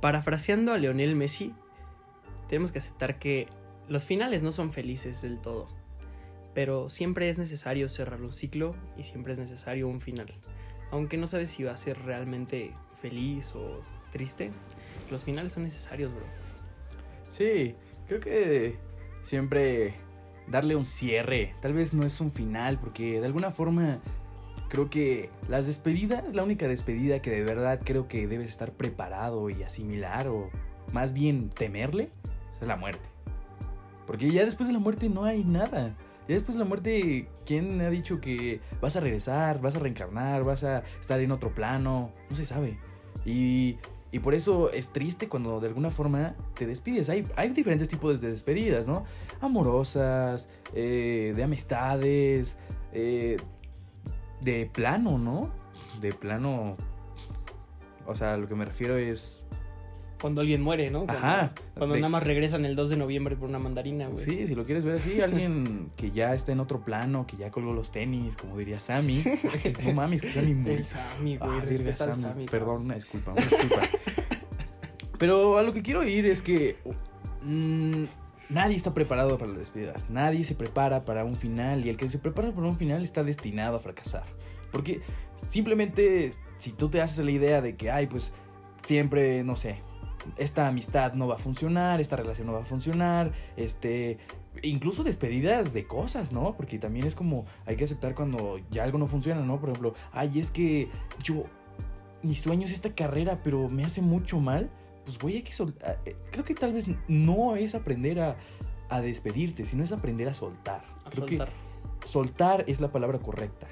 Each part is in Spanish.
parafraseando a Leonel Messi, tenemos que aceptar que los finales no son felices del todo. Pero siempre es necesario cerrar un ciclo y siempre es necesario un final. Aunque no sabes si va a ser realmente feliz o triste, los finales son necesarios, bro. Sí, creo que siempre darle un cierre, tal vez no es un final, porque de alguna forma creo que las despedidas, la única despedida que de verdad creo que debes estar preparado y asimilar, o más bien temerle, es la muerte. Porque ya después de la muerte no hay nada. Ya después de la muerte, ¿quién ha dicho que vas a regresar, vas a reencarnar, vas a estar en otro plano? No se sabe. Y, y por eso es triste cuando de alguna forma te despides. Hay, hay diferentes tipos de despedidas, ¿no? Amorosas, eh, de amistades, eh, de plano, ¿no? De plano. O sea, lo que me refiero es Cuando alguien muere, ¿no? Cuando, Ajá. Cuando De- nada más regresan el 2 de noviembre por una mandarina, güey. Sí, si lo quieres ver así, alguien que ya está en otro plano, que ya colgó los tenis, como diría Sammy. Ay, no mames, que Sammy muy. El Sammy, güey. Ah, Sammy, Perdón, una disculpa, una disculpa. Pero a lo que quiero ir es que mm, nadie está preparado para las despedidas. Nadie se prepara para un final. Y el que se prepara para un final está destinado a fracasar. Porque simplemente si tú te haces la idea de que, ay, pues siempre, no sé, esta amistad no va a funcionar, esta relación no va a funcionar, este, incluso despedidas de cosas, ¿no? Porque también es como, hay que aceptar cuando ya algo no funciona, ¿no? Por ejemplo, ay, es que yo, mi sueño es esta carrera, pero me hace mucho mal, pues voy a que soltar, creo que tal vez no es aprender a, a despedirte, sino es aprender a soltar. A Creo soltar. que soltar es la palabra correcta.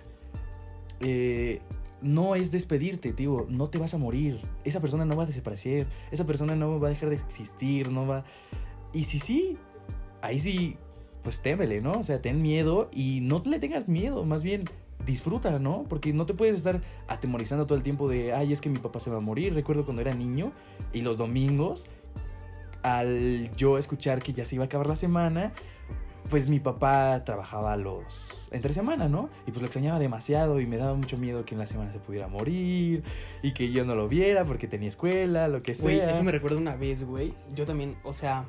Eh, no es despedirte, tío. No te vas a morir. Esa persona no va a desaparecer. Esa persona no va a dejar de existir. No va. Y si sí, ahí sí, pues témele, ¿no? O sea, ten miedo y no le tengas miedo. Más bien, disfruta, ¿no? Porque no te puedes estar atemorizando todo el tiempo de, ay, es que mi papá se va a morir. Recuerdo cuando era niño y los domingos, al yo escuchar que ya se iba a acabar la semana, pues mi papá trabajaba los entre semana, ¿no? Y pues lo extrañaba demasiado y me daba mucho miedo que en la semana se pudiera morir y que yo no lo viera porque tenía escuela, lo que sea. Güey, eso me recuerda una vez, güey. Yo también, o sea,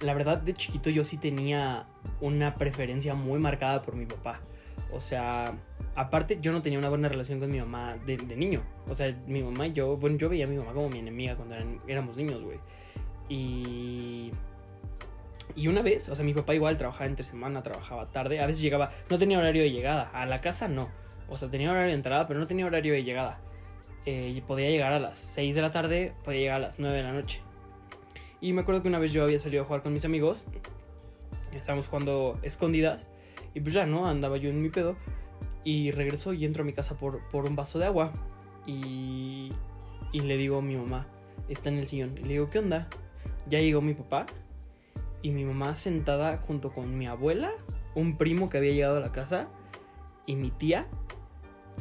la verdad de chiquito yo sí tenía una preferencia muy marcada por mi papá. O sea, aparte yo no tenía una buena relación con mi mamá de, niño. O sea, mi mamá y yo, bueno, yo veía a mi mamá como mi enemiga cuando eran- éramos niños, güey. Y... Y una vez, o sea, mi papá igual trabajaba entre semana, trabajaba tarde. A veces llegaba, no tenía horario de llegada. A la casa no. O sea, tenía horario de entrada, pero no tenía horario de llegada. Eh, podía llegar a las 6 de la tarde, podía llegar a las 9 de la noche. Y me acuerdo que una vez yo había salido a jugar con mis amigos. Estábamos jugando escondidas. Y pues ya, ¿no? Andaba yo en mi pedo. Y regreso y entro a mi casa por, por un vaso de agua. Y, y le digo a mi mamá, está en el sillón. Y le digo, ¿qué onda? Ya llegó mi papá. Y mi mamá sentada junto con mi abuela, un primo que había llegado a la casa. Y mi tía,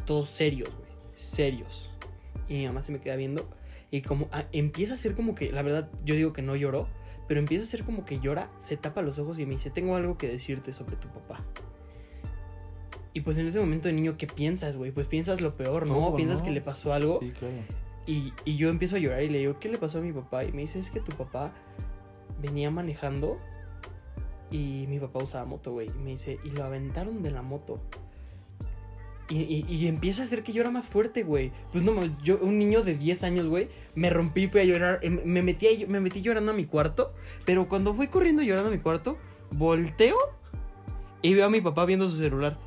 todos serios, güey. Serios. Y mi mamá se me queda viendo. Y como ah, empieza a ser como que, la verdad, yo digo que no lloró. Pero empieza a ser como que llora, se tapa los ojos y me dice, tengo algo que decirte sobre tu papá. Y pues en ese momento de niño, ¿qué piensas, güey? Pues piensas lo peor, ¿no? Piensas ¿no? que le pasó algo. Sí, claro. Y, y yo empiezo a llorar y le digo, ¿qué le pasó a mi papá? Y me dice, es que tu papá venía manejando y mi papá usaba moto, güey. Y me dice, y lo aventaron de la moto. Y, y- y empieza a hacer que llora más fuerte, güey. Pues no, yo, un niño de 10 años, güey, me rompí, fui a llorar, em, me metí, me metí llorando a mi cuarto. Pero cuando voy corriendo llorando a mi cuarto, volteo y veo a mi papá viendo su celular.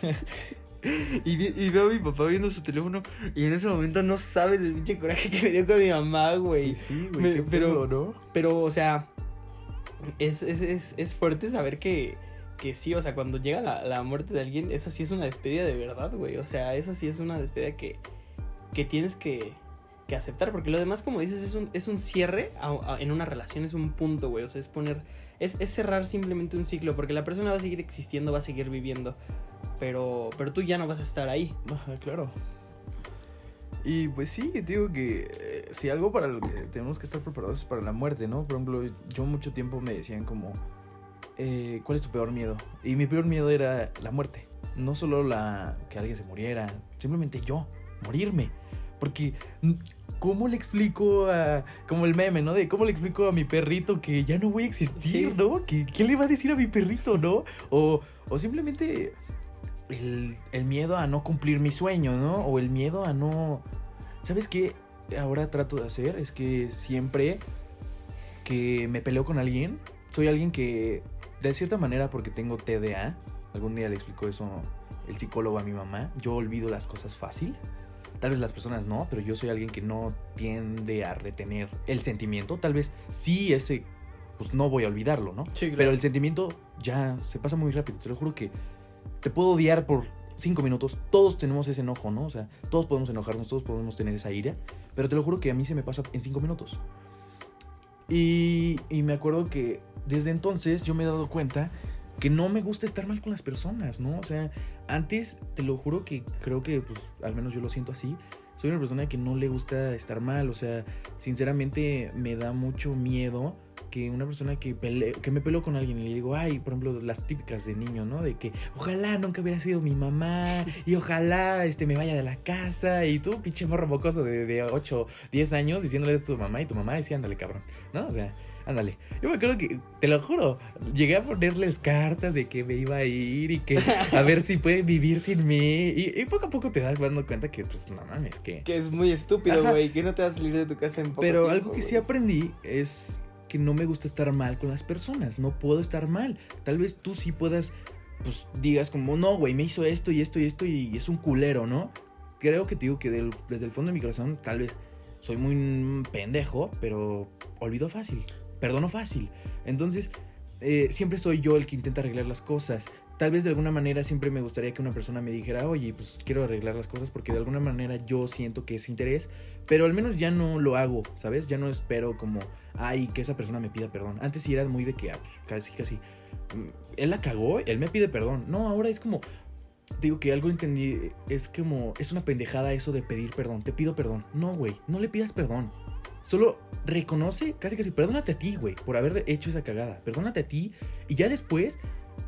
Y, vi- y veo a mi papá viendo su teléfono y en ese momento no sabes el pinche coraje que me dio con mi mamá, güey. Sí, güey, pero ¿no? Pero, o sea, es, es, es, es fuerte saber que, que sí, o sea, cuando llega la, la muerte de alguien, esa sí es una despedida de verdad, güey. O sea, esa sí es una despedida que, que tienes que, que aceptar, porque lo demás, como dices, es un, es un cierre en una relación, es un punto, güey. O sea, es poner, es, es cerrar simplemente un ciclo, porque la persona va a seguir existiendo, va a seguir viviendo, pero, pero tú ya no vas a estar ahí. Ajá, claro. Y pues sí, digo que eh, si algo para lo que tenemos que estar preparados es para la muerte, ¿no? Por ejemplo, yo mucho tiempo me decían como, eh, ¿cuál es tu peor miedo? Y mi peor miedo era la muerte. No solo la que alguien se muriera, simplemente yo, morirme. Porque, mm, ¿cómo le explico a. Como el meme, ¿no? De cómo le explico a mi perrito que ya no voy a existir, Sí. ¿no? ¿Qué, ¿Qué le va a decir a mi perrito, no? O, o simplemente el, el miedo a no cumplir mi sueño, ¿no? O el miedo a no. ¿Sabes qué? Ahora trato de hacer es que siempre que me peleo con alguien, soy alguien que, de cierta manera, porque tengo TDA, algún día le explicó eso el psicólogo a mi mamá, yo olvido las cosas fácil. Tal vez las personas no, pero yo soy alguien que no tiende a retener el sentimiento. Tal vez sí ese, pues no voy a olvidarlo, ¿no? Sí, Pero el sentimiento ya se pasa muy rápido. Te lo juro que te puedo odiar por cinco minutos. Todos tenemos ese enojo, ¿no? O sea, todos podemos enojarnos, todos podemos tener esa ira. Pero te lo juro que a mí se me pasa en cinco minutos. Y, y me acuerdo que desde entonces yo me he dado cuenta que no me gusta estar mal con las personas, ¿no? O sea, antes te lo juro que creo que, pues, al menos yo lo siento así. Soy una persona que no le gusta estar mal, o sea, sinceramente me da mucho miedo que una persona que, pele- que me peleo con alguien y le digo, ay, por ejemplo, las típicas de niño, ¿no? De que ojalá nunca hubiera sido mi mamá y ojalá este, me vaya de la casa y tú, pinche morro mocoso de, de 8, 10 años diciéndole esto a tu mamá y tu mamá decía, ándale, cabrón, ¿no? O sea, ándale. Yo me acuerdo que, te lo juro, llegué a ponerles cartas de que me iba a ir y que a ver si pueden vivir sin mí y, y poco a poco te das dando cuenta que, pues, no mames, que... Que es muy estúpido, güey, que no te vas a salir de tu casa en poco Pero tiempo, algo que sí aprendí es que no me gusta estar mal con las personas. No puedo estar mal. Tal vez tú sí puedas, pues digas como, no, güey, me hizo esto y esto y esto y es un culero, ¿no? Creo que te digo que del- desde el fondo de mi corazón tal vez soy muy pendejo, pero olvido fácil, perdono fácil. Entonces, eh, siempre soy yo el que intenta arreglar las cosas. Tal vez de alguna manera siempre me gustaría que una persona me dijera, oye, pues quiero arreglar las cosas porque de alguna manera yo siento que es interés, pero al menos ya no lo hago, ¿sabes? Ya no espero como, ay, que esa persona me pida perdón. Antes sí era muy de que, ah, pues, casi, casi, mm, él la cagó, él me pide perdón. No, ahora es como, digo que algo entendí, es como, es una pendejada eso de pedir perdón, te pido perdón. No, güey, no le pidas perdón. Solo reconoce, casi casi, perdónate a ti, güey, por haber hecho esa cagada. Perdónate a ti y ya después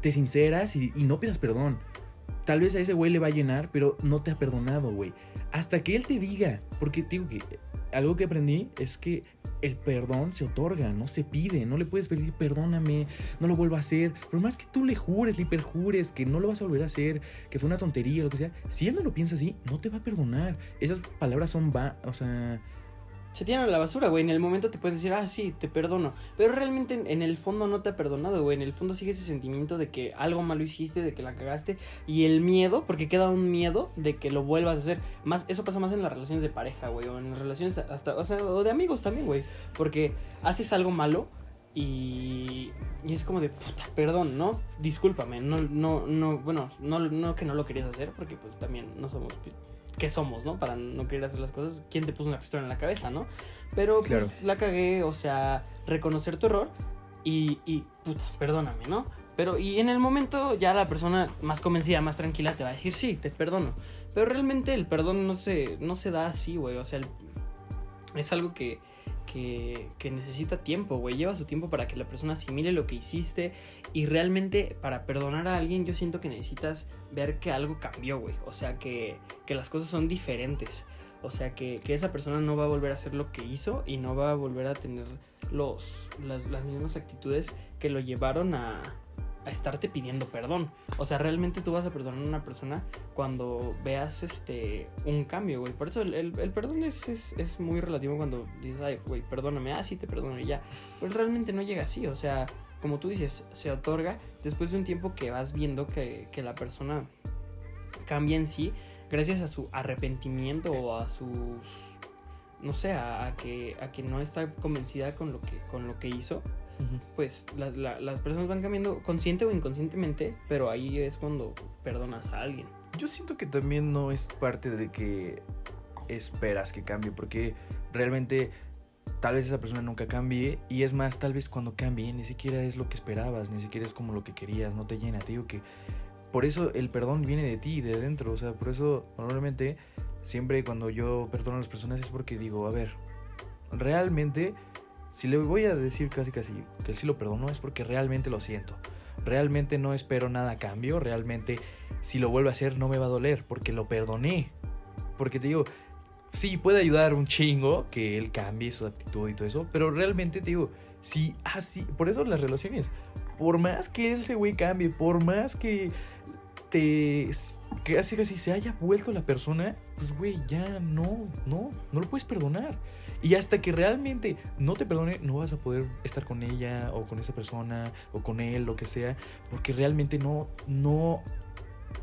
te sinceras y, no pidas perdón. Tal vez a ese güey le va a llenar, pero no te ha perdonado, güey. Hasta que él te diga. Porque digo que algo que aprendí es que el perdón se otorga, no se pide. No le puedes pedir perdóname, no lo vuelvo a hacer. Por más que tú le jures, le perjures que no lo vas a volver a hacer, que fue una tontería, lo que sea. Si él no lo piensa así, no te va a perdonar. Esas palabras son va, o sea, Se tiran a la basura, güey. En el momento te puedes decir, ah, sí, te perdono. Pero realmente en, el fondo no te ha perdonado, güey. En el fondo sigue ese sentimiento de que algo malo hiciste, de que la cagaste. Y el miedo, porque queda un miedo de que lo vuelvas a hacer. Más, eso pasa más en las relaciones de pareja, güey. O en las relaciones hasta, o sea, o de amigos también, güey. Porque haces algo malo y, y es como de, puta, perdón, ¿no? Discúlpame, no, no, no, bueno, no, no que no lo querías hacer, porque pues también no somos, ¿qué somos, no? Para no querer hacer las cosas, ¿quién te puso una pistola en la cabeza, no? Pero pues, Claro. la cagué, o sea, reconocer tu error y, y, puta, perdóname, ¿no? Pero, y en el momento ya la persona más convencida, más tranquila te va a decir, sí, te perdono. Pero realmente el perdón no se, no se da así, güey, o sea, el- es algo que, que, que necesita tiempo, güey. Lleva su tiempo para que la persona asimile lo que hiciste. Y realmente para perdonar a alguien yo siento que necesitas ver que algo cambió, güey. O sea, que, que las cosas son diferentes. O sea, que, que esa persona no va a volver a hacer lo que hizo y no va a volver a tener los, las, las mismas actitudes que lo llevaron a, a estarte pidiendo perdón. O sea, realmente tú vas a perdonar a una persona cuando veas este un cambio, güey. Por eso el, el- perdón es, es, es muy relativo cuando dices, ay, güey, perdóname, ah, sí te perdono y ya. Pues realmente no llega así, o sea, como tú dices, se otorga después de un tiempo que vas viendo que, que la persona cambia en sí gracias a su arrepentimiento o a sus no sé, a, a que, a que no está convencida con lo que, con lo que hizo, pues la- la- las personas van cambiando consciente o inconscientemente, pero ahí es cuando perdonas a alguien. Yo siento que también no es parte de que esperas que cambie, porque realmente tal vez esa persona nunca cambie y es más, tal vez cuando cambie ni siquiera es lo que esperabas, ni siquiera es como lo que querías, no te llena, te digo que por eso el perdón viene de ti, de dentro, o sea, por eso normalmente siempre cuando yo perdono a las personas es porque digo, a ver, realmente si le voy a decir casi casi que sí lo perdono es porque realmente lo siento. Realmente no espero nada cambio, realmente si lo vuelvo a hacer no me va a doler porque lo perdoné. Porque te digo, sí, puede ayudar un chingo que él cambie su actitud y todo eso, pero realmente te digo, sí, así, por eso las relaciones, por más que ese güey cambie, por más que te, que así casi se haya vuelto la persona, pues güey, ya no, no, no lo puedes perdonar. Y hasta que realmente no te perdone, no vas a poder estar con ella o con esa persona o con él, lo que sea, porque realmente no, no,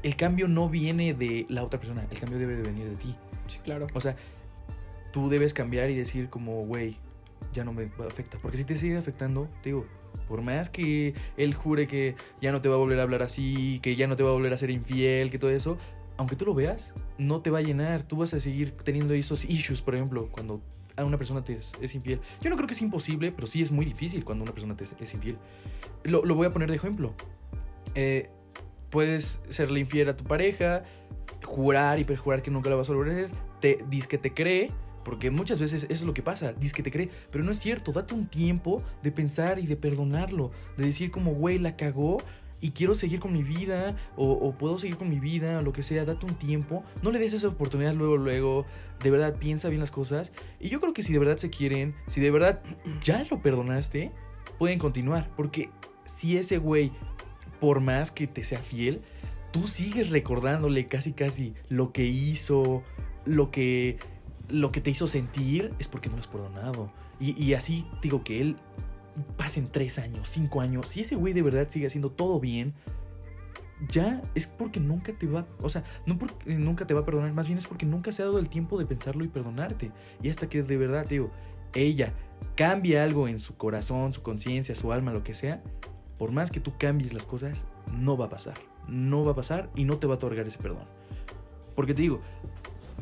el cambio no viene de la otra persona, el cambio debe de venir de ti. Sí, claro. O sea, tú debes cambiar y decir como, güey, ya no me afecta. Porque si te sigue afectando, te digo, por más que él jure que ya no te va a volver a hablar así, que ya no te va a volver a ser infiel, que todo eso, aunque tú lo veas, no te va a llenar. Tú vas a seguir teniendo esos issues, por ejemplo, cuando a una persona te es, infiel. Yo no creo que es imposible, pero sí es muy difícil cuando una persona te es, infiel. Lo, voy a poner de ejemplo. Eh, puedes serle infiel a tu pareja, jurar y perjurar que nunca la vas a volver a ver, te dice que te cree, porque muchas veces eso es lo que pasa, dice que te cree, pero no es cierto, date un tiempo de pensar y de perdonarlo, de decir como, güey, la cagó y quiero seguir con mi vida, o, puedo seguir con mi vida, o lo que sea, date un tiempo, no le des esa oportunidad luego, luego, de verdad piensa bien las cosas, y yo creo que si de verdad se quieren, si de verdad ya lo perdonaste, pueden continuar, porque si ese güey, por más que te sea fiel, tú sigues recordándole casi casi lo que hizo, lo que, lo que te hizo sentir, es porque no lo has perdonado. Y, y así digo que él pasen tres años, cinco años, si ese güey de verdad sigue haciendo todo bien, ya es porque nunca te va, o sea, nunca te va a perdonar, más bien es porque nunca se ha dado el tiempo de pensarlo y perdonarte. Y hasta que de verdad, digo, ella cambie algo en su corazón, su conciencia, su alma, lo que sea, por más que tú cambies las cosas, no va a pasar no va a pasar y no te va a otorgar ese perdón. Porque te digo,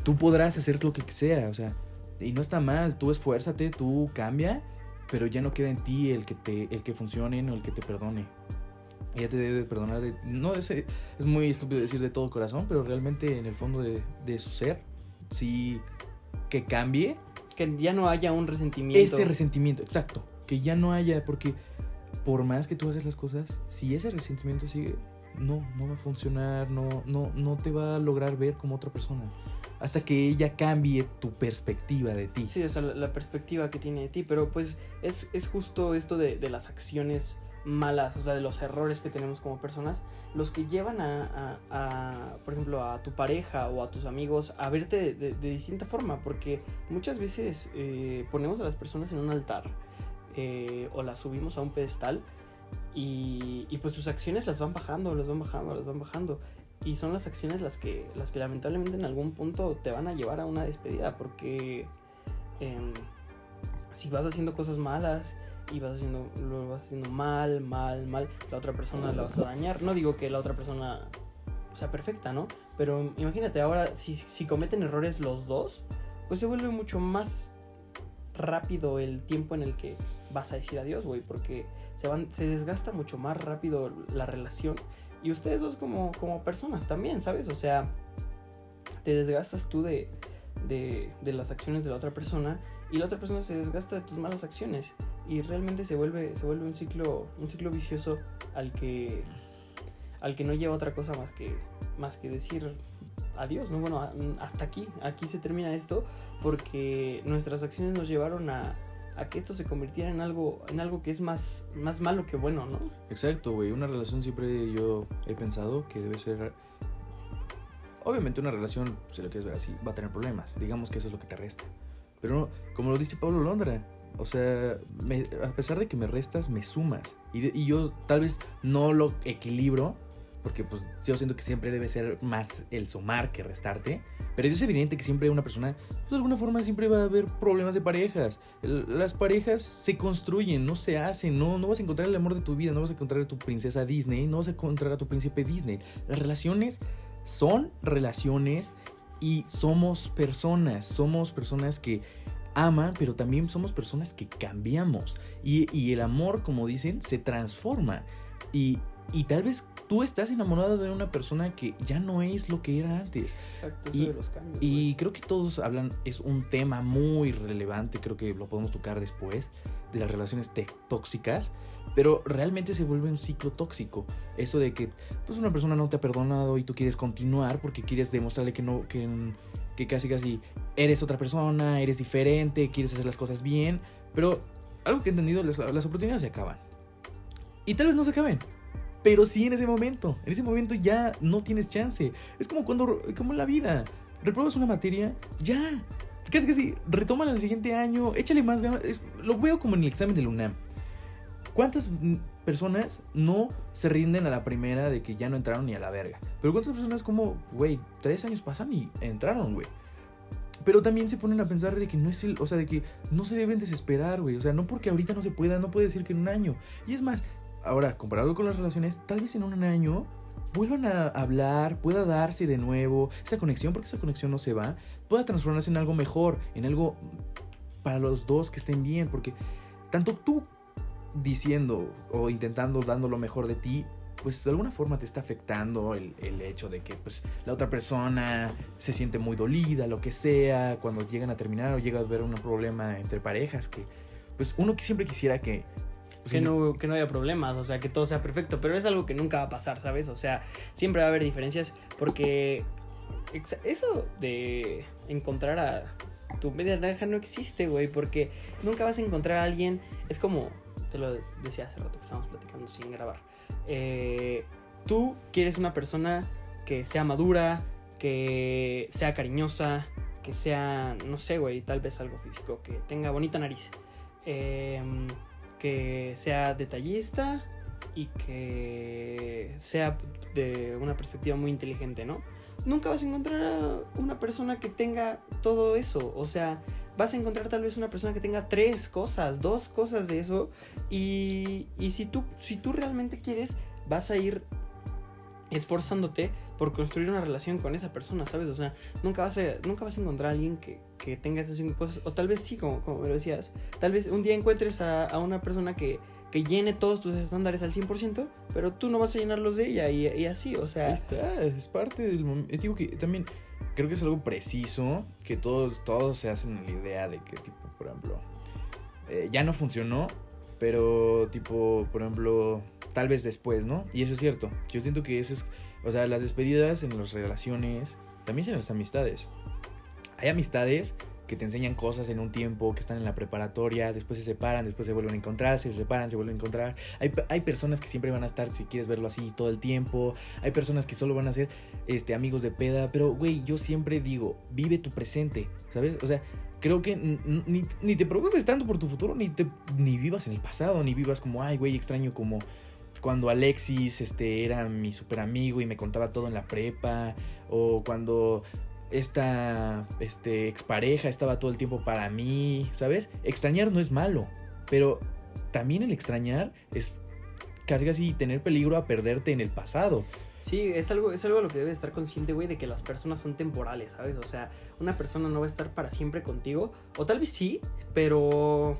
tú podrás hacer lo que sea, o sea, y no está mal, tú esfuérzate, tú cambia, pero ya no queda en ti el que te el que funcione o el que te perdone. Ella te debe perdonar de no es, es muy estúpido decir de todo corazón, pero realmente en el fondo de, de su ser sí que cambie, que ya no haya un resentimiento. Ese resentimiento, exacto, que ya no haya porque por más que tú hagas las cosas, si ese resentimiento sigue, no, no va a funcionar, no, no, no te va a lograr ver como otra persona. Hasta que ella cambie tu perspectiva de ti. Sí, o sea, la, perspectiva que tiene de ti. Pero pues es, es justo esto de, de, las acciones malas, o sea, de los errores que tenemos como personas, los que llevan a, a, por ejemplo, a tu pareja o a tus amigos a verte de, de, distinta forma. Porque muchas veces eh, ponemos a las personas en un altar eh, o las subimos a un pedestal y, pues sus acciones las van bajando, las van bajando, las van bajando. Y son las acciones las que, las que lamentablemente en algún punto te van a llevar a una despedida. Porque em, si vas haciendo cosas malas y vas haciendo, lo vas haciendo mal, mal, mal, la otra persona la vas a dañar. No digo que la otra persona sea perfecta, ¿no? Pero imagínate ahora, si, si cometen errores los dos, pues se vuelve mucho más rápido el tiempo en el que vas a decir adiós, güey, porque se, desgasta mucho más rápido la relación. Y ustedes dos como, personas también, ¿sabes? O sea, te desgastas tú de, de, las acciones de la otra persona y la otra persona se desgasta de tus malas acciones. Y realmente se vuelve, se vuelve un ciclo, un ciclo vicioso al que, al que no lleva otra cosa más que, más que decir adiós, ¿no? Bueno, hasta aquí, aquí se termina esto porque nuestras acciones nos llevaron a, a que esto se convirtiera en algo, en algo que es más, más malo que bueno, ¿no? Exacto, güey. Una relación siempre yo he pensado que debe ser. Obviamente, una relación, si lo quieres ver así, va a tener problemas. Digamos que eso es lo que te resta. Pero como lo dice Pablo Londra, o sea, a pesar de que me restas, me sumas. Y, y yo tal vez no lo equilibro porque pues yo siento que siempre debe ser más el sumar que restarte, pero es evidente que siempre una persona, pues de alguna forma siempre va a haber problemas de parejas. las parejas se construyen, no se hacen, no, no vas a encontrar el amor de tu vida, no vas a encontrar a tu princesa Disney, no vas a encontrar a tu príncipe Disney. Las relaciones son relaciones y somos personas, somos personas que aman, pero también somos personas que cambiamos. Y, y el amor, como dicen, se transforma. Y y tal vez tú estás enamorado de una persona que ya no es lo que era antes. Exacto, eso y, de los cambios. Y creo que todos hablan, es un tema muy relevante, creo que lo podemos tocar después, de las relaciones tóxicas, pero realmente se vuelve un ciclo tóxico. Eso de que pues una persona no te ha perdonado y tú quieres continuar porque quieres demostrarle que no, que, que casi casi eres otra persona, eres diferente, quieres hacer las cosas bien, pero algo que he entendido, las, las oportunidades se acaban. Y tal vez no se acaben, pero sí en ese momento. En ese momento ya no tienes chance. Es como cuando, como en la vida. Repruebas una materia, ya. Casi casi, retómala el siguiente año, échale más ganas. Lo veo como en el examen del UNAM. ¿Cuántas personas no se rinden a la primera de que ya no entraron ni a la verga? Pero ¿cuántas personas como, güey, tres años pasan y entraron, güey? Pero también se ponen a pensar de que no es el, o sea, de que no se deben desesperar, güey. O sea, no porque ahorita no se pueda, no puede decir que en un año. Y es más, ahora, comparado con las relaciones, tal vez en un año vuelvan a hablar, pueda darse de nuevo esa conexión, porque esa conexión no se va, pueda transformarse en algo mejor, en algo para los dos que estén bien, porque tanto tú diciendo o intentando dando lo mejor de ti, pues de alguna forma te está afectando el, el hecho de que pues la otra persona se siente muy dolida, lo que sea, cuando llegan a terminar o llega a haber un problema entre parejas, que pues uno que siempre quisiera que... que no, que no haya problemas, o sea, que todo sea perfecto, pero es algo que nunca va a pasar, ¿sabes? O sea, siempre va a haber diferencias porque eso de encontrar a tu media naranja no existe, güey, porque nunca vas a encontrar a alguien, es como, te lo decía hace rato que estábamos platicando sin grabar, Eh, tú quieres una persona que sea madura, que sea cariñosa, que sea, no sé, güey, tal vez algo físico, que tenga bonita nariz. Em, que sea detallista y que sea de una perspectiva muy inteligente, ¿no? Nunca vas a encontrar una persona que tenga todo eso, o sea, vas a encontrar tal vez una persona que tenga tres cosas, dos cosas de eso, y, y si, tú, si tú realmente quieres, vas a ir esforzándote por construir una relación con esa persona, ¿sabes? O sea, nunca vas a, nunca vas a encontrar a alguien que, que tenga esas cinco cosas, o tal vez sí, como, como me lo decías, tal vez un día encuentres a, a una persona que, que llene todos tus estándares al 100%, pero tú no vas a llenarlos de ella y, así, o sea, está, es parte del momento. Digo que también creo que es algo preciso, que todos, todos se hacen la idea de que, tipo, por ejemplo, eh, ya no funcionó, pero, tipo, por ejemplo, tal vez después, ¿no? Y eso es cierto. Yo siento que eso es, o sea, las despedidas en las relaciones, también en las amistades. Hay amistades que te enseñan cosas en un tiempo, que están en la preparatoria, después se separan, después se vuelven a encontrar, se separan, se vuelven a encontrar. Hay, hay personas que siempre van a estar, si quieres verlo así, todo el tiempo. Hay personas que solo van a ser este, amigos de peda. Pero, güey, yo siempre digo, vive tu presente, ¿sabes? O sea, creo que ni, ni te preocupes tanto por tu futuro, ni, te, ni vivas en el pasado, ni vivas como, ay, güey, extraño como cuando Alexis este, era mi super amigo y me contaba todo en la prepa, o cuando esta este, expareja estaba todo el tiempo para mí, ¿sabes? Extrañar no es malo, pero también el extrañar es casi casi tener peligro a perderte en el pasado. sí, es algo, es algo a lo que debes estar consciente, güey, de que las personas son temporales, ¿sabes? O sea, una persona no va a estar para siempre contigo, o tal vez sí, pero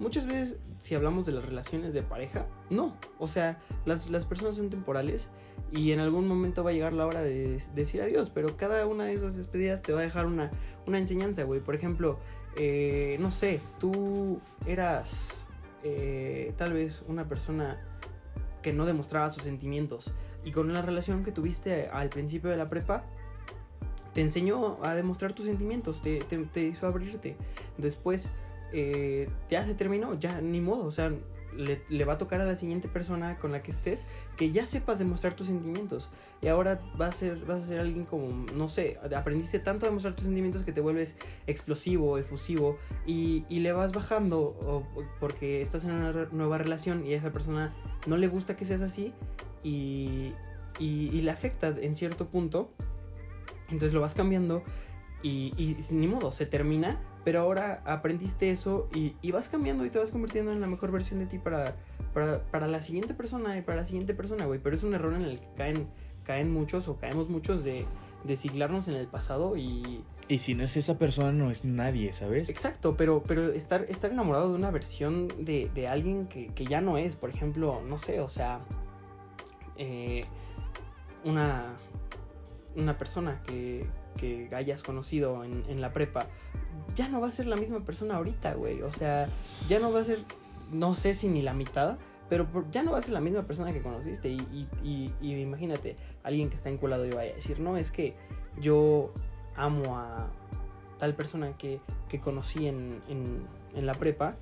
muchas veces si hablamos de las relaciones de pareja, no, o sea, las, las personas son temporales y en algún momento va a llegar la hora de decir adiós, pero cada una de esas despedidas te va a dejar una, una enseñanza, güey. Por ejemplo, eh, no sé, tú eras eh, tal vez una persona que no demostraba sus sentimientos y con la relación que tuviste al principio de la prepa, te enseñó a demostrar tus sentimientos, te- te hizo abrirte. Después eh, ya se terminó, ya ni modo, o sea, le, va a tocar a la siguiente persona con la que estés que ya sepas demostrar tus sentimientos. Y ahora vas a ser, vas a ser alguien como, no sé, aprendiste tanto a demostrar tus sentimientos que te vuelves explosivo, efusivo y, y le vas bajando o- porque estás en una nueva relación y a esa persona no le gusta que seas así y, y, y le afecta en cierto punto. Entonces lo vas cambiando y, y ni modo, se termina, pero ahora aprendiste eso y, y vas cambiando y te vas convirtiendo en la mejor versión de ti para, para, para la siguiente persona y para la siguiente persona, güey. Pero es un error en el que caen, caen muchos o caemos muchos de, de siglarnos en el pasado y... Y si no es esa persona, no es nadie, ¿sabes? Exacto, pero, pero estar, estar enamorado de una versión de, de alguien que, que ya no es, por ejemplo, no sé, o sea, eh, una, una persona que, que hayas conocido en, en la prepa, ya no va a ser la misma persona ahorita, güey. O sea, ya no va a ser, no sé si ni la mitad, pero ya no va a ser la misma persona que conociste. Y, y, y- y imagínate, alguien que está enculado y vaya a decir, no, es que yo amo a tal persona que, que conocí en, en, en la prepa,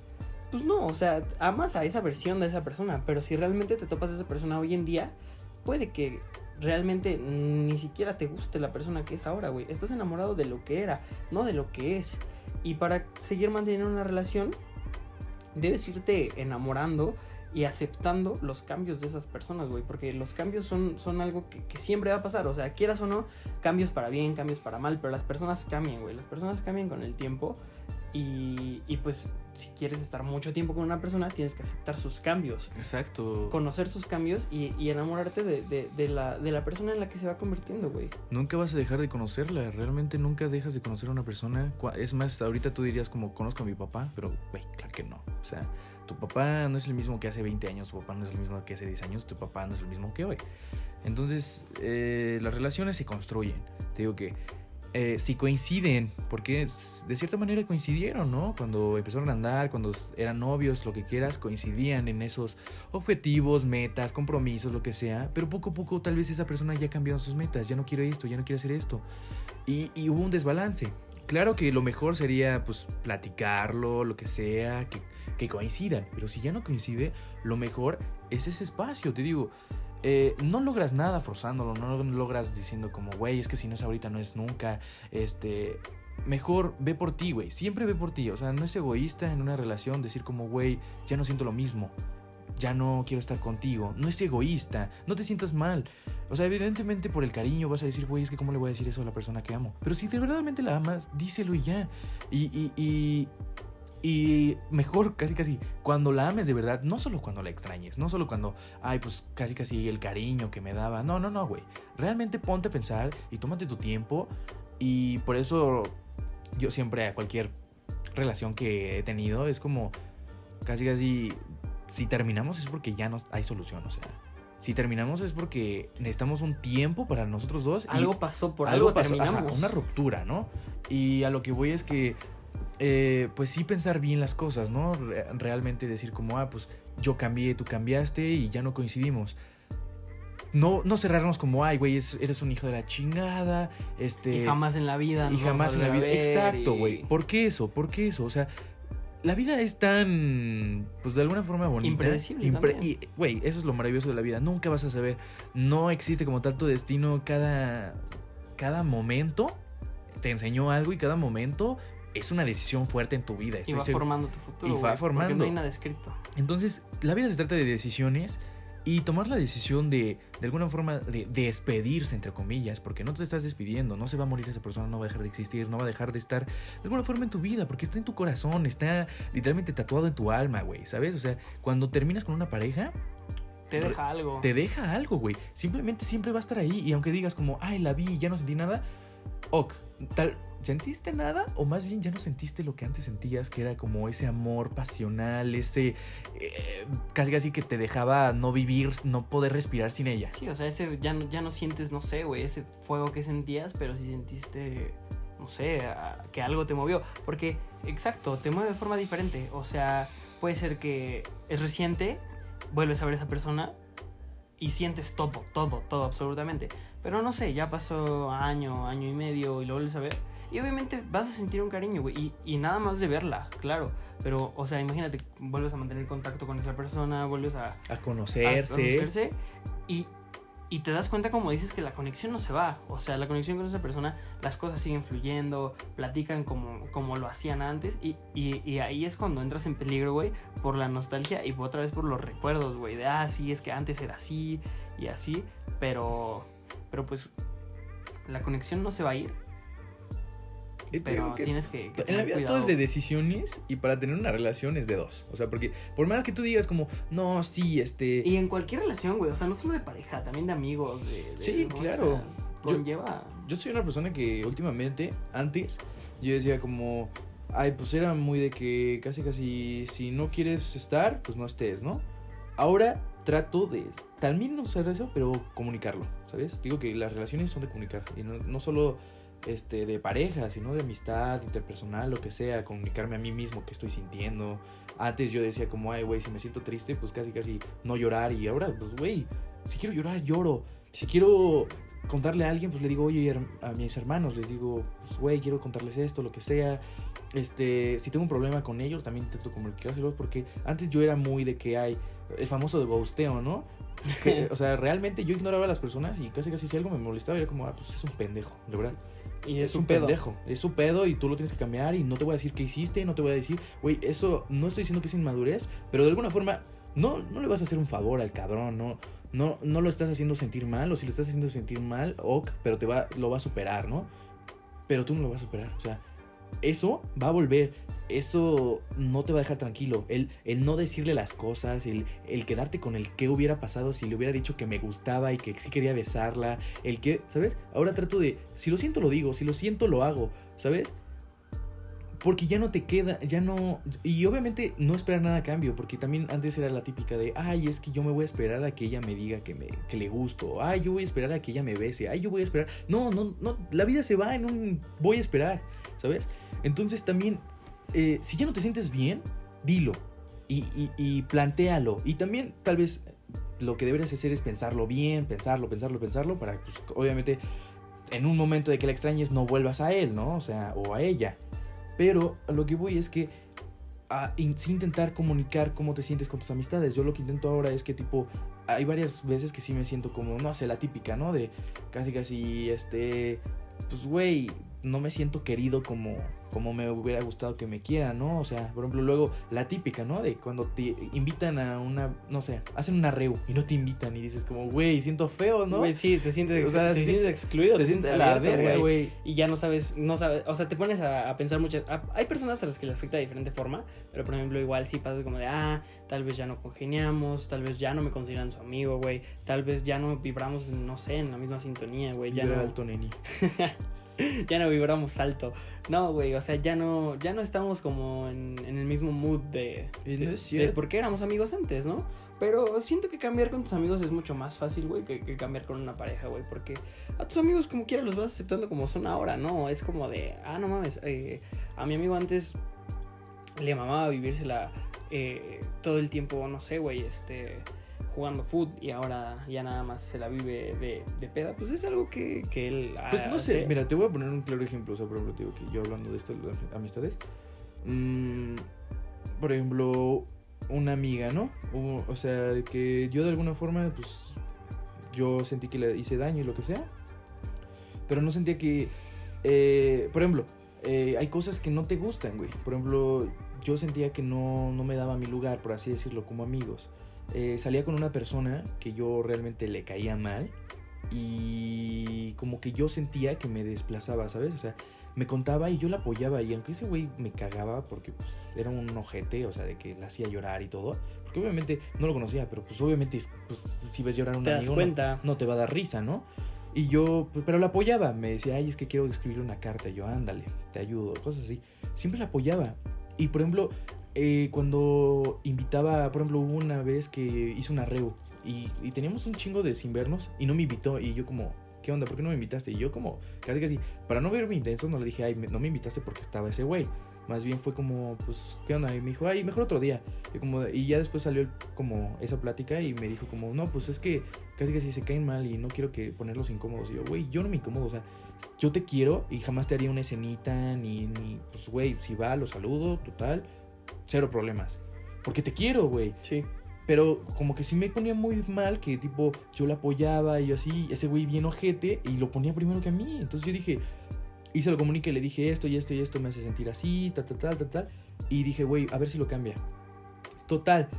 pues no, o sea, amas a esa versión de esa persona, pero si realmente te topas a esa persona hoy en día, puede que realmente ni siquiera te guste la persona que es ahora, güey. Estás enamorado de lo que era, no de lo que es. Y para seguir manteniendo una relación, debes irte enamorando y aceptando los cambios de esas personas, güey. Porque los cambios son, son algo que, que, siempre va a pasar. O sea, quieras o no, cambios para bien, cambios para mal. Pero las personas cambian, güey. Las personas cambian con el tiempo. Y, y, pues si quieres estar mucho tiempo con una persona, tienes que aceptar sus cambios. Exacto. Conocer sus cambios y, y enamorarte de, de, de, la, de la persona en la que se va convirtiendo, güey. Nunca vas a dejar de conocerla. Realmente nunca dejas de conocer a una persona. Es más, ahorita tú dirías como conozco a mi papá, pero, güey, claro que no. O sea, tu papá no es el mismo que hace 20 años, tu papá no es el mismo que hace 10 años, tu papá no es el mismo que hoy. Entonces, eh, las relaciones se construyen. Te digo que eh, si coinciden, porque de cierta manera coincidieron, ¿no? Cuando empezaron a andar, cuando eran novios, lo que quieras, coincidían en esos objetivos, metas, compromisos, lo que sea, pero poco a poco tal vez esa persona ya cambió sus metas, ya no quiere esto, ya no quiere hacer esto, y, y hubo un desbalance. Claro que lo mejor sería pues platicarlo, lo que sea, que, que coincidan, pero si ya no coincide, lo mejor es ese espacio, te digo, eh, no logras nada forzándolo, no logras diciendo como, güey, es que si no es ahorita, no es nunca. Este, mejor ve por ti, güey. Siempre ve por ti. O sea, no es egoísta en una relación decir como, güey, ya no siento lo mismo. Ya no quiero estar contigo. No es egoísta. No te sientas mal. O sea, evidentemente por el cariño vas a decir, güey, es que cómo le voy a decir eso a la persona que amo. Pero si de verdaderamente la amas, díselo y ya. Y, y, y, y mejor, casi casi, cuando la ames de verdad, no solo cuando la extrañes, no solo cuando, ay, pues casi casi el cariño que me daba. No, no, no, güey. Realmente ponte a pensar y tómate tu tiempo. Y por eso yo siempre a cualquier relación que he tenido es como, casi casi, si terminamos es porque ya no hay solución, o sea. Si terminamos es porque necesitamos un tiempo para nosotros dos. Algo pasó, por algo, algo pasó, terminamos. Ajá, una ruptura, ¿no? Y a lo que voy es que eh, pues sí pensar bien las cosas, ¿no? Realmente decir como, ah, pues yo cambié, tú cambiaste y ya no coincidimos. No, no cerrarnos como, ay, güey, eres un hijo de la chingada, este... Y jamás en la vida. Y jamás en la vida. Exacto, güey. Y... ¿Por qué eso? ¿Por qué eso? O sea, la vida es tan, pues de alguna forma bonita. Impredecible. Impre y, güey, eso es lo maravilloso de la vida. Nunca vas a saber. No existe como tal tu destino. Cada, cada momento te enseñó algo y cada momento es una decisión fuerte en tu vida. y va seguro. formando tu futuro. Y va formando. no hay nada escrito. Entonces, la vida se trata de decisiones y tomar la decisión de, de alguna forma, de, de, despedirse, entre comillas, porque no te estás despidiendo, no se va a morir esa persona, no va a dejar de existir, no va a dejar de estar de alguna forma en tu vida, porque está en tu corazón, está literalmente tatuado en tu alma, güey, ¿sabes? O sea, cuando terminas con una pareja, te deja algo. Te deja algo, güey. Simplemente siempre va a estar ahí. Y aunque digas como, ay, la vi ya no sentí nada, ok, tal, ¿Sentiste nada? O más bien ya no sentiste lo que antes sentías, que era como ese amor pasional, ese eh, casi casi que te dejaba no vivir, no poder respirar sin ella. Sí, o sea, ese ya no, ya no sientes, no sé, güey, ese fuego que sentías, pero sí sentiste, no sé, que algo te movió. Porque, exacto, te mueve de forma diferente. O sea, puede ser que es reciente, vuelves a ver a esa persona y sientes todo, todo, todo, absolutamente. Pero no sé, ya pasó año, año y medio y lo vuelves a ver y obviamente vas a sentir un cariño, güey. Y, y, nada más de verla, claro. Pero, o sea, imagínate, vuelves a mantener contacto con esa persona, vuelves a... A conocerse. A conocerse y, y te das cuenta, como dices, que la conexión no se va. O sea, la conexión con esa persona, las cosas siguen fluyendo, platican como, como lo hacían antes. Y, y, y ahí es cuando entras en peligro, güey, por la nostalgia y otra vez por los recuerdos, güey. De, ah, sí, es que antes era así y así. Pero, pero pues, la conexión no se va a ir pero que tienes que, que En la vida cuidado. todo es de decisiones y para tener una relación es de dos. O sea, porque por más que tú digas como, no, sí, este... Y en cualquier relación, güey, o sea, no solo de pareja, también de amigos. De, de sí, ¿no? claro. O sea, conlleva... Yo, yo soy una persona que últimamente, antes, yo decía como, ay, pues era muy de que casi, casi, si no quieres estar, pues no estés, ¿no? Ahora trato de también no usar eso, pero comunicarlo, ¿sabes? Digo que las relaciones son de comunicar y no, no solo este, de pareja, sino de amistad, interpersonal, lo que sea, comunicarme a mí mismo qué estoy sintiendo. Antes yo decía como, ay, güey, si me siento triste, pues casi, casi no llorar. Y ahora, pues, güey, si quiero llorar, lloro. Si quiero contarle a alguien, pues le digo, oye, a mis hermanos, les digo, pues, güey, quiero contarles esto, lo que sea. Este, si tengo un problema con ellos, también intento comunicárselos, porque antes yo era muy de que hay el famoso de ghosteo, ¿no? o sea, realmente yo ignoraba a las personas y casi casi si algo me molestaba era como, ah, pues es un pendejo, de verdad. Y es, un pedo. pendejo, es su pedo y tú lo tienes que cambiar y no te voy a decir qué hiciste, no te voy a decir, güey, eso no estoy diciendo que es inmadurez, pero de alguna forma no, no le vas a hacer un favor al cabrón, no, no, no lo estás haciendo sentir mal, o si lo estás haciendo sentir mal, ok, pero te va, lo va a superar, ¿no? Pero tú no lo vas a superar, o sea, eso va a volver, eso no te va a dejar tranquilo, el, el no decirle las cosas, el, el quedarte con el qué hubiera pasado si le hubiera dicho que me gustaba y que sí quería besarla, el que, ¿sabes? Ahora trato de, si lo siento lo digo, si lo siento lo hago, ¿sabes? Porque ya no te queda, ya no... Y obviamente no esperar nada a cambio, porque también antes era la típica de, ay, es que yo me voy a esperar a que ella me diga que, me, que le gusto, ay, yo voy a esperar a que ella me bese, ay, yo voy a esperar... No, no, no, la vida se va en un voy a esperar, ¿sabes? Entonces también, eh, si ya no te sientes bien, dilo y, y, y plantéalo. Y también tal vez lo que deberías hacer es pensarlo bien, pensarlo, pensarlo, pensarlo, para, pues, obviamente, en un momento de que la extrañes no vuelvas a él, ¿no? O sea, o a ella. Pero lo que voy es que a intentar comunicar cómo te sientes con tus amistades. Yo lo que intento ahora es que tipo, hay varias veces que sí me siento como, no sé, la típica, ¿no? De casi casi, este, pues güey, no me siento querido como, como me hubiera gustado que me quieran, ¿no? O sea, por ejemplo, luego la típica, ¿no? De cuando te invitan a una, no sé, hacen una reu y no te invitan y dices como, güey, siento feo, ¿no? Güey, sí, te sientes, O sea, te sí- sientes excluido, te siente sientes la verga, güey. Y ya no sabes, no sabes, o sea, te pones a, a pensar muchas... a- hay personas a las que les afecta de diferente forma, pero por ejemplo igual sí pasa como de, ah, tal vez ya no congeniamos, tal vez ya no me consideran su amigo, güey, tal vez ya no vibramos, no sé, en la misma sintonía, güey, ya no, alto, neni. ya no vibramos alto. No, güey, o sea, ya no, ya no estamos como en, en el mismo mood de, de, de por qué éramos amigos antes, ¿no? Pero siento que cambiar con tus amigos es mucho más fácil, güey, que, que cambiar con una pareja, güey. Porque a tus amigos como quiera los vas aceptando como son ahora, ¿no? Es como de, ah, no mames, eh, a mi amigo antes le mamaba vivírsela eh, todo el tiempo, no sé, güey, este jugando foot y ahora ya nada más se la vive de, de peda. Pues es algo que, que él... Pues no sé, hace. mira, te voy a poner un claro ejemplo. O sea, por ejemplo, te digo que yo hablando de esto, de las amistades. mm, por ejemplo, una amiga, ¿no? O, o sea, que yo de alguna forma, pues, yo sentí que le hice daño y lo que sea. Pero no sentía que, eh, por ejemplo, eh, hay cosas que no te gustan, güey. Por ejemplo, yo sentía que no, no me daba mi lugar, por así decirlo, como amigos. Eh, salía con una persona que yo realmente le caía mal y como que yo sentía que me desplazaba, ¿sabes? O sea, me contaba y yo la apoyaba y aunque ese güey me cagaba porque pues era un ojete, o sea, de que la hacía llorar y todo, porque obviamente no lo conocía, pero pues obviamente pues si ves llorar a un Te das amigo no- cuenta. no te va a dar risa, ¿no? Y yo, pues, pero la apoyaba, me decía, ay, es que quiero escribir una carta, y yo, ándale, te ayudo, cosas así. Siempre la apoyaba. Y por ejemplo, eh, cuando invitaba, por ejemplo, hubo una vez que hizo una reu y, teníamos un chingo de sin vernos y no me invitó y yo como, ¿qué onda? ¿Por qué no me invitaste? Y yo como, casi casi, para no verme intenso, no le dije, ay, no me invitaste porque estaba ese güey. Más bien fue como, pues, ¿qué onda? Y me dijo, ay, mejor otro día. Y, como, y ya después salió como esa plática y me dijo como, no, pues es que casi casi se caen mal y no quiero que ponerlos incómodos. Y yo, güey, yo no me incomodo, o sea, yo te quiero y jamás te haría una escenita, ni, ni pues, güey, si va, lo saludo, total, cero problemas. Porque te quiero, güey. Sí. Pero como que sí me ponía muy mal que tipo yo la apoyaba y yo así, ese güey bien ojete y lo ponía primero que a mí. Entonces yo dije, y se lo comuniqué, le dije esto y esto y esto me hace sentir así, tal, tal, tal, tal, tal. Y dije, güey, a ver si lo cambia. Total,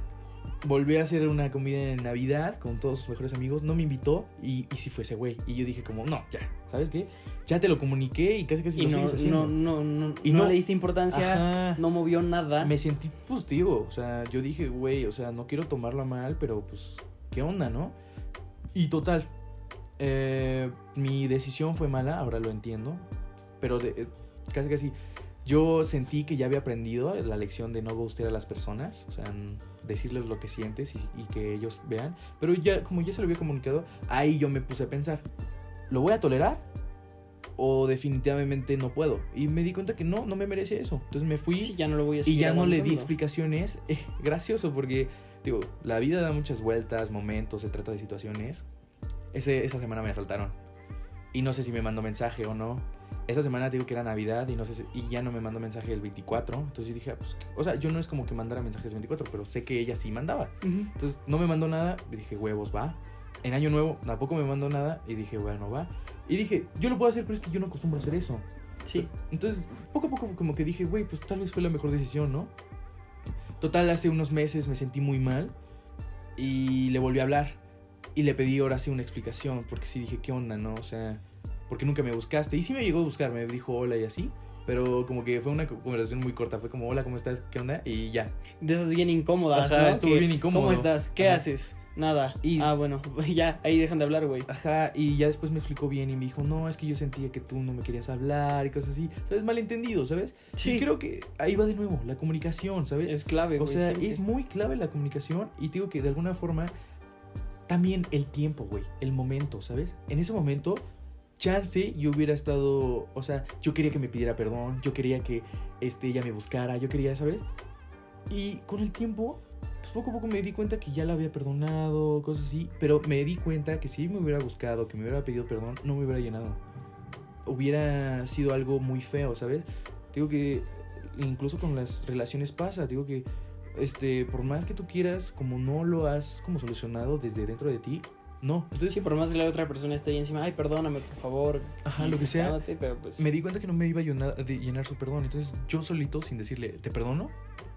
volví a hacer una comida en Navidad con todos sus mejores amigos, no me invitó y, y sí fue ese güey. Y yo dije como, no, ya, ¿sabes qué? Ya te lo comuniqué y casi casi Y lo no, sigues haciendo. no, no, no, Y no no- le diste importancia, Ajá. no movió nada. Me sentí positivo, o sea, yo dije, güey, o sea, no quiero tomarlo mal, pero pues, ¿qué onda, no? Y total, eh, mi decisión fue mala, ahora lo entiendo, pero de- eh, casi casi yo sentí que ya había aprendido la lección de no gustar a las personas, o sea, decirles lo que sientes y, y que ellos vean, pero ya, como ya se lo había comunicado, ahí yo me puse a pensar, ¿lo voy a tolerar? O definitivamente no puedo. Y me di cuenta que no, no me merecía eso. Entonces me fui Sí, ya no lo voy a y ya no le di explicaciones. Eh, gracioso porque, digo, la vida da muchas vueltas, momentos, se trata de situaciones. Ese, esa semana me asaltaron. y no sé si me mandó mensaje o no. Esa semana digo que era Navidad y no sé si- y ya no me mandó mensaje el 24. Entonces yo dije, ah, pues, o sea, yo no es como que mandara mensajes el 24, pero sé que ella sí mandaba. Entonces no me mandó nada y dije, huevos, va. En Año Nuevo tampoco me mandó nada y dije, bueno, va. Y dije, yo lo puedo hacer, pero es que yo no acostumbro a hacer eso. Sí. Entonces, poco a poco como que dije, güey, pues tal vez fue la mejor decisión, ¿no? Total, hace unos meses me sentí muy mal y le volví a hablar. Y le pedí ahora sí una explicación, porque sí dije, ¿qué onda, no? O sea, ¿por qué nunca me buscaste? Y sí me llegó a buscar, me dijo hola y así. Pero como que fue una conversación muy corta, fue como, hola, ¿cómo estás? ¿Qué onda? Y ya. De esas bien incómodas, Ajá, ¿no? estuvo bien incómodo. ¿Cómo estás? ¿Qué Ajá. haces? Nada. Y- Ah, bueno, ya, ahí dejan de hablar, güey. Ajá, y ya después me explicó bien y me dijo, no, es que yo sentía que tú no me querías hablar y cosas así. ¿Sabes? Malentendido, ¿sabes? Sí. Y creo que ahí va de nuevo, la comunicación, ¿sabes? Es clave, O güey. sea, siempre. es muy clave la comunicación y te digo que de alguna forma también el tiempo, güey, el momento, ¿sabes? En ese momento, chance yo hubiera estado, o sea, yo quería que me pidiera perdón, yo quería que este, ella me buscara, yo quería, ¿sabes? Y con el tiempo, pues poco a poco me di cuenta que ya la había perdonado, cosas así, pero me di cuenta que si me hubiera buscado, que me hubiera pedido perdón, no me hubiera llenado. Hubiera sido algo muy feo, ¿sabes? Digo que incluso con las relaciones pasa, digo que este, por más que tú quieras, como no lo has como solucionado desde dentro de ti, no. Entonces, Sí, por más que la otra persona esté ahí encima, ay, perdóname, por favor. Ajá, lo que sea. pero pues, me di cuenta que no me iba a llenar, de llenar su perdón. Entonces, yo solito, sin decirle, te perdono,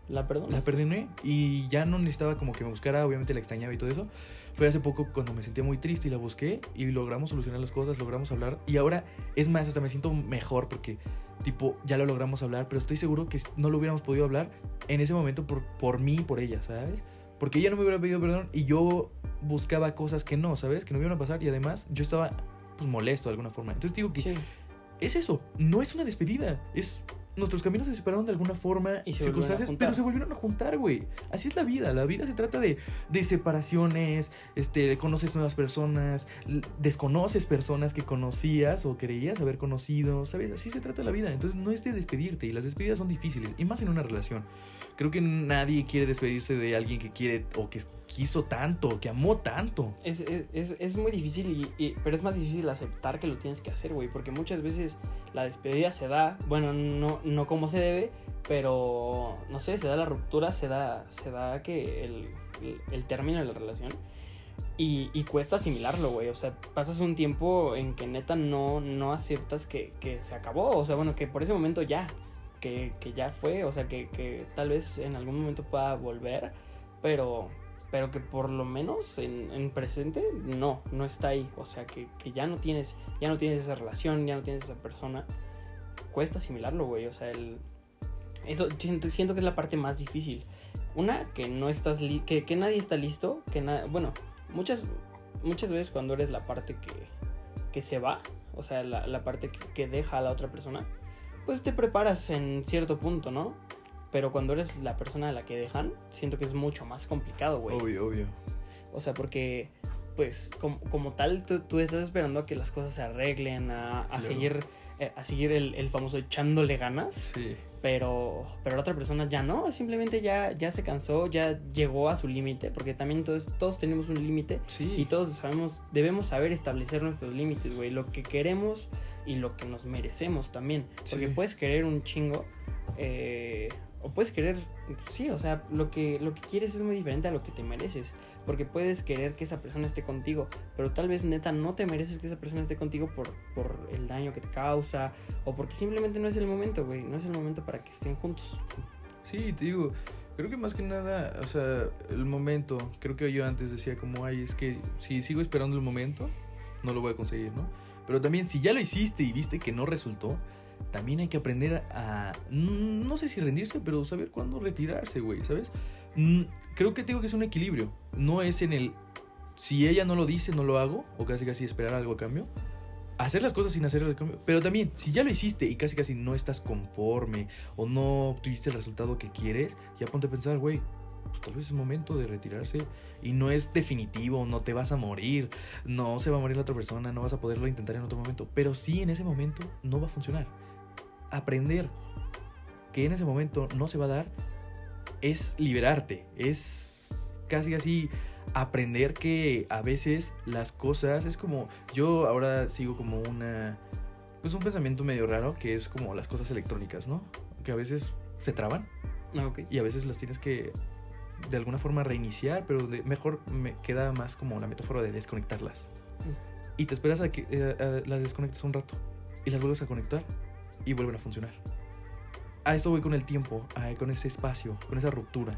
la perdonas. la perdoné y ya no necesitaba como que me buscara, obviamente la extrañaba y todo eso. Fue hace poco cuando me sentía muy triste y la busqué y logramos solucionar las cosas, logramos hablar y ahora es más, hasta me siento mejor porque tipo ya lo logramos hablar, pero estoy seguro que no lo hubiéramos podido hablar en ese momento por, por mí y por ella, ¿sabes? Porque ella no me hubiera pedido perdón y yo buscaba cosas que no, ¿sabes? Que no me iban a pasar y además yo estaba pues molesto de alguna forma. Entonces digo que Sí. es eso, no es una despedida, es nuestros caminos se separaron de alguna forma Y se circunstancias, pero se volvieron a juntar, güey. Así es la vida, la vida se trata de, de separaciones, este, conoces nuevas personas, desconoces personas que conocías o creías haber conocido, ¿sabes? Así se trata la vida, entonces no es de despedirte y las despedidas son difíciles, y más en una relación. Creo que nadie quiere despedirse de alguien que quiere o que quiso tanto, que amó tanto. Es, es, es, es muy difícil, y, y- pero es más difícil aceptar que lo tienes que hacer, güey. Porque muchas veces la despedida se da, bueno, no, no como se debe, pero no sé, se da la ruptura, se da, se da que el, el, el término de la relación. Y, y cuesta asimilarlo, güey. O sea, pasas un tiempo en que neta no, no aceptas que, que se acabó. O sea, bueno, que por ese momento ya. Que, que ya fue. O sea, que, que tal vez en algún momento pueda volver. Pero, pero que por lo menos en, en presente no, no está ahí. O sea, que, que ya no tienes, ya no tienes esa relación, ya no tienes esa persona. Cuesta asimilarlo, güey. O sea, el, eso siento, siento que es la parte más difícil. Una, que no estás li que, que nadie está listo, que nada, bueno, muchas, muchas veces cuando eres la parte que, que se va, o sea, la, la parte que, que deja a la otra persona, pues te preparas en cierto punto, ¿no? Pero cuando eres la persona a la que dejan, siento que es mucho más complicado, güey. Obvio, obvio. O sea, porque, pues, como, como tal, tú, tú estás esperando a que las cosas se arreglen, a, a Claro. seguir, a seguir el, el famoso echándole ganas. Sí. Pero, pero la otra persona ya no, simplemente ya, ya se cansó, ya llegó a su límite, porque también todos, todos tenemos un límite Sí. y todos sabemos, debemos saber establecer nuestros límites, güey, lo que queremos y lo que nos merecemos también, porque Sí. puedes querer un chingo, eh, o puedes querer, sí, o sea, lo que, lo que quieres es muy diferente a lo que te mereces, porque puedes querer que esa persona esté contigo, pero tal vez neta no te mereces que esa persona esté contigo por, por el daño que te causa, o porque simplemente no es el momento, güey, no es el momento para que estén juntos. Sí, te digo, creo que más que nada, o sea, el momento, creo que yo antes decía como, ay, es que si sigo esperando el momento, no lo voy a conseguir, ¿no? Pero también, si ya lo hiciste y viste que no resultó, también hay que aprender a, no sé si rendirse, pero saber cuándo retirarse, güey, ¿sabes? Mm, Creo que te digo que es un equilibrio, no es en el, si ella no lo dice, no lo hago, o casi casi esperar algo a cambio. Hacer las cosas sin hacer el cambio. Pero también, si ya lo hiciste y casi casi no estás conforme o no obtuviste el resultado que quieres, ya ponte a pensar, güey, pues tal vez es momento de retirarse y no es definitivo, no te vas a morir, no se va a morir la otra persona, no vas a poderlo intentar en otro momento, pero sí en ese momento no va a funcionar. Aprender que en ese momento no se va a dar es liberarte, es casi así aprender que a veces las cosas es como yo ahora sigo como una pues un pensamiento medio raro que es como las cosas electrónicas, ¿no? Que a veces se traban Ah, y a veces las tienes que de alguna forma reiniciar, pero de- mejor me queda más como la metáfora de desconectarlas. Mm. Y te esperas a que eh, a- las desconectes un rato y las vuelves a conectar y vuelven a funcionar. A esto voy con el tiempo, a- con ese espacio, con esa ruptura.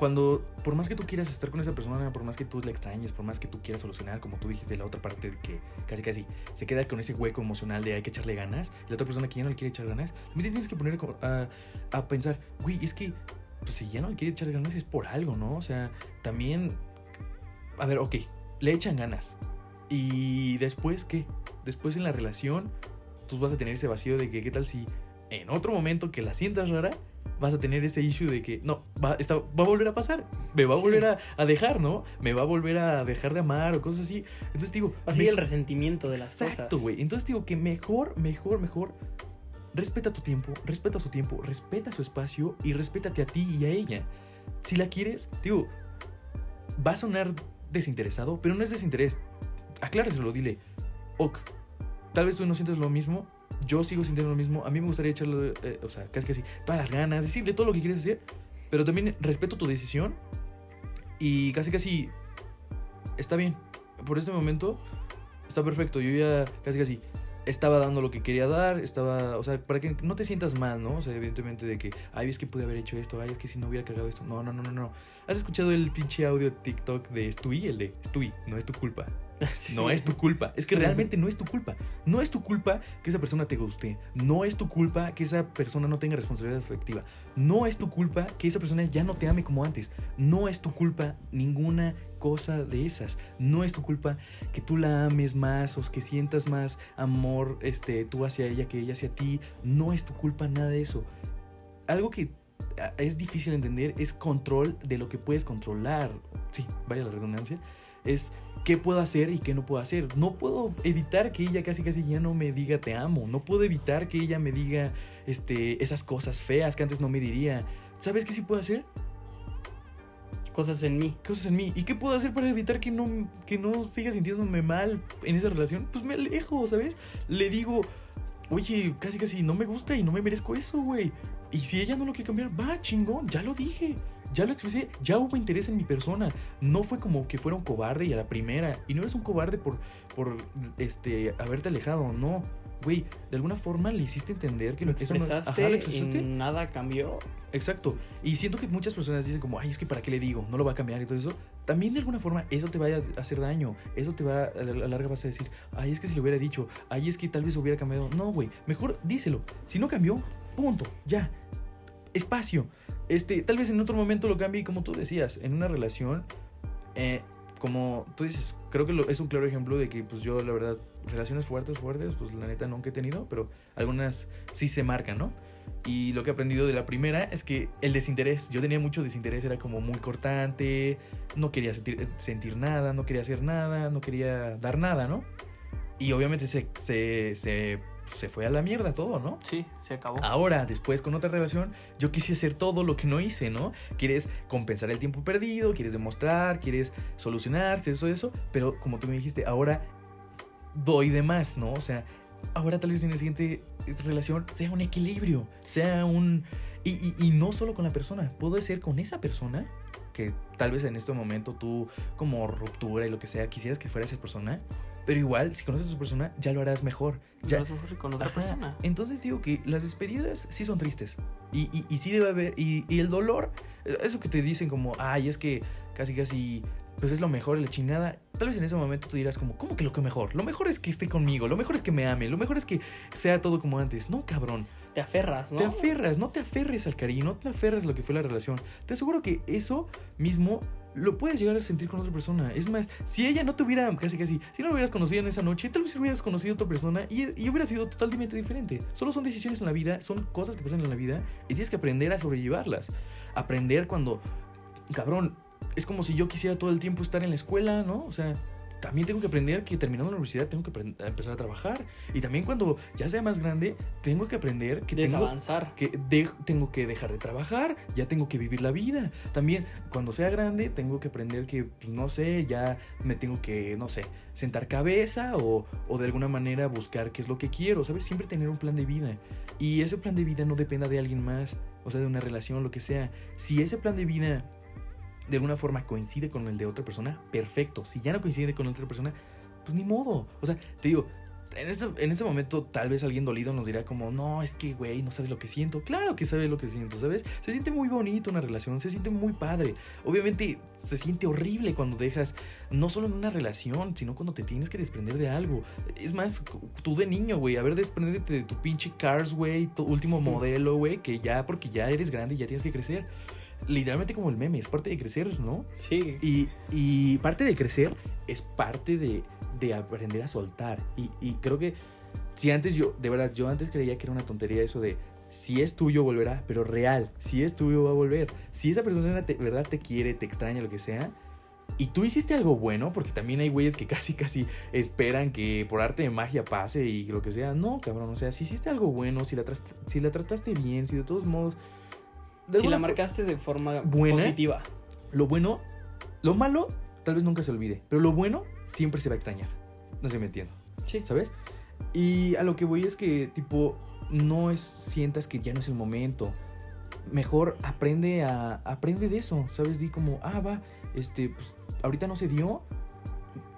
Cuando, por más que tú quieras estar con esa persona, por más que tú la extrañes, por más que tú quieras solucionar, como tú dijiste, la otra parte de que casi casi se queda con ese hueco emocional de hay que echarle ganas, la otra persona que ya no le quiere echar ganas, también tienes que poner a, a pensar, güey, es que pues, si ya no le quiere echar ganas es por algo, ¿no? O sea, también, a ver, ok, le echan ganas. Y después, ¿qué? Después en la relación, tú vas a tener ese vacío de que, ¿qué tal si en otro momento que la sientas rara, vas a tener ese issue de que, no, va, está- va a volver a pasar, me va a Sí. volver a, a dejar, ¿no? Me va a volver a dejar de amar o cosas así. Entonces digo, Así el resentimiento de las Exacto, cosas. güey. Entonces digo que mejor, mejor, mejor. Respeta tu tiempo, respeta su tiempo, respeta su espacio y respétate a ti y a ella. Si la quieres, digo, va a sonar desinteresado, pero no es desinterés. Acláraselo, dile. Ok, tal vez tú no sientes lo mismo, yo sigo sintiendo lo mismo. A mí me gustaría echarle, eh, o sea, casi casi todas las ganas, decirle todo lo que quieres hacer, pero también respeto tu decisión y casi casi está bien. Por este momento está perfecto. Yo ya casi casi estaba dando lo que quería dar, estaba, o sea, para que no te sientas mal, ¿no? O sea, evidentemente de que, ay, es que pude haber hecho esto, ay, es que si no hubiera cagado esto. No, no, no, no, no. ¿Has escuchado el pinche audio TikTok de Stewie? El de Stewie, no es tu culpa. Sí. No es tu culpa. Es que realmente no es tu culpa. No es tu culpa que esa persona te guste. No es tu culpa que esa persona no tenga responsabilidad afectiva. No es tu culpa que esa persona ya no te ame como antes. No es tu culpa ninguna cosa de esas. No es tu culpa que tú la ames más o que sientas más amor este, tú hacia ella que ella hacia ti. No es tu culpa nada de eso. Algo que es difícil de entender es control de lo que puedes controlar. Sí, vaya la redundancia. Es qué puedo hacer y qué no puedo hacer. No puedo evitar que ella casi casi ya no me diga te amo. No puedo evitar que ella me diga este, esas cosas feas que antes no me diría. ¿Sabes qué sí puedo hacer? Cosas en mí. Cosas en mí. ¿Y qué puedo hacer para evitar que no, que no siga sintiéndome mal en esa relación? Pues me alejo, ¿sabes? Le digo, oye, casi casi no me gusta y no me merezco eso, güey. Y si ella no lo quiere cambiar, va, chingón, ya lo dije. Ya lo expresé, ya hubo interés en mi persona. No fue como que fuera un cobarde y a la primera. Y no eres un cobarde por, por este, haberte alejado, no. Güey, de alguna forma le hiciste entender que Lo que eso no es- expresaste, Ajá, lo y expresaste. nada cambió. Exacto. Y siento que muchas personas dicen como, ay, es que para qué le digo, no lo va a cambiar y todo eso. También de alguna forma eso te va a hacer daño. Eso te va, a la larga vas a decir, ay, es que si lo hubiera dicho, ay, es que tal vez hubiera cambiado. No, güey, mejor díselo. Si no cambió, punto, ya. Espacio. Este, tal vez en otro momento lo cambie y como tú decías, en una relación, eh, como tú dices, creo que es un claro ejemplo de que pues yo la verdad, relaciones fuertes, fuertes, pues la neta nunca he tenido, pero algunas sí se marcan, ¿no? Y lo que he aprendido de la primera es que el desinterés, yo tenía mucho desinterés, era como muy cortante, no quería sentir, sentir nada, no quería hacer nada, no quería dar nada, ¿no? Y obviamente se, se, se fue a la mierda todo, ¿no? Sí, se acabó. Ahora, después con otra relación, yo quise hacer todo lo que no hice, ¿no? Quieres compensar el tiempo perdido, quieres demostrar, quieres solucionar, todo eso, pero como tú me dijiste, ahora doy de más, ¿no? O sea, ahora tal vez en la siguiente relación sea un equilibrio, sea un... Y, y- y no solo con la persona, puedo ser con esa persona que tal vez en este momento tú como ruptura y lo que sea quisieras que fuera esa persona, pero igual si conoces a esa persona ya lo harás mejor. Ya, Ya. mejor con otra Ajá. persona. Entonces digo que las despedidas sí son tristes. Y, y, y sí debe haber. Y, y el dolor, eso que te dicen como, ay, es que casi, casi, pues es lo mejor la chingada. Tal vez en ese momento tú dirás como, ¿cómo que lo que mejor? Lo mejor es que esté conmigo, lo mejor es que me ame, lo mejor es que sea todo como antes. No, cabrón. Te aferras, ¿no? Te aferras, no te aferres al cariño, no te aferres a lo que fue la relación. Te aseguro que eso mismo lo puedes llegar a sentir con otra persona. Es más, si ella no te hubiera, casi casi, si no lo hubieras conocido en esa noche, tal vez hubieras conocido a otra persona y, y hubiera sido totalmente diferente. Solo son decisiones en la vida, son cosas que pasan en la vida y tienes que aprender a sobrellevarlas. Aprender cuando, cabrón, es como si yo quisiera todo el tiempo estar en la escuela, ¿no? O sea, también tengo que aprender que terminando la universidad tengo que empezar a trabajar. Y también cuando ya sea más grande, tengo que aprender que tengo, que de- tengo que dejar de trabajar, ya tengo que vivir la vida. También cuando sea grande, tengo que aprender que, pues, no sé, ya me tengo que, no sé, sentar cabeza o, o de alguna manera buscar qué es lo que quiero, ¿sabes? Siempre tener un plan de vida. Y ese plan de vida no dependa de alguien más, o sea, de una relación, lo que sea. Si ese plan de vida de alguna forma coincide con el de otra persona, perfecto. Si ya no coincide con otra persona, pues ni modo. O sea, te digo, en este, en este momento tal vez alguien dolido nos dirá como, no, es que, güey, no sabes lo que siento. Claro que sabes lo que siento, ¿sabes? Se siente muy bonito una relación, se siente muy padre. Obviamente se siente horrible cuando dejas, no solo en una relación, sino cuando te tienes que desprender de algo. Es más, tú de niño, güey, a ver, desprendete de tu pinche Cars, güey, tu último modelo, güey, que ya, porque ya eres grande y ya tienes que crecer. Literalmente como el meme, es parte de crecer, ¿no? Sí. Y, y parte de crecer es parte de, de aprender a soltar. Y, y creo que si antes yo, de verdad, yo antes creía que era una tontería eso de si es tuyo volverá, pero real, si es tuyo va a volver. Si esa persona de verdad te quiere, te extraña, lo que sea, y tú hiciste algo bueno, porque también hay güeyes que casi, casi esperan que por arte de magia pase y lo que sea. No, cabrón, o sea, si hiciste algo bueno, si la, si la trataste bien, si de todos modos... Si la marcaste de forma Buena. positiva. lo bueno, lo malo, tal vez nunca se olvide, pero lo bueno siempre se va a extrañar. No sé si me entiendo, Sí. ¿sabes? Y a lo que voy es que, tipo, no es, sientas que ya no es el momento. Mejor aprende a, aprende de eso, ¿sabes? Di como, ah, va, este, pues, ahorita no se dio.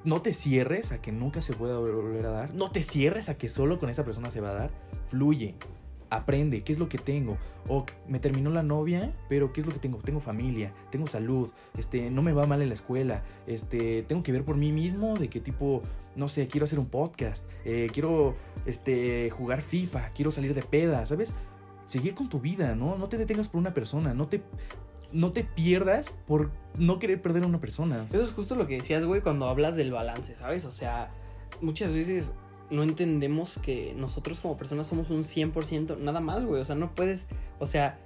No te cierres a que nunca se pueda volver a dar. No te cierres a que solo con esa persona se va a dar. Fluye. Aprende, ¿qué es lo que tengo? O me terminó la novia, pero ¿qué es lo que tengo? Tengo familia, tengo salud, este, no me va mal en la escuela, este, tengo que ver por mí mismo de qué tipo, no sé, quiero hacer un podcast, eh, quiero, este, jugar FIFA, quiero salir de peda, ¿sabes? Seguir con tu vida, ¿no? No te detengas por una persona, no te, no te pierdas por no querer perder a una persona. Eso es justo lo que decías, güey, cuando hablas del balance, ¿sabes? O sea, muchas veces no entendemos que nosotros como personas somos un 100%, nada más, güey. O sea, no puedes, o sea,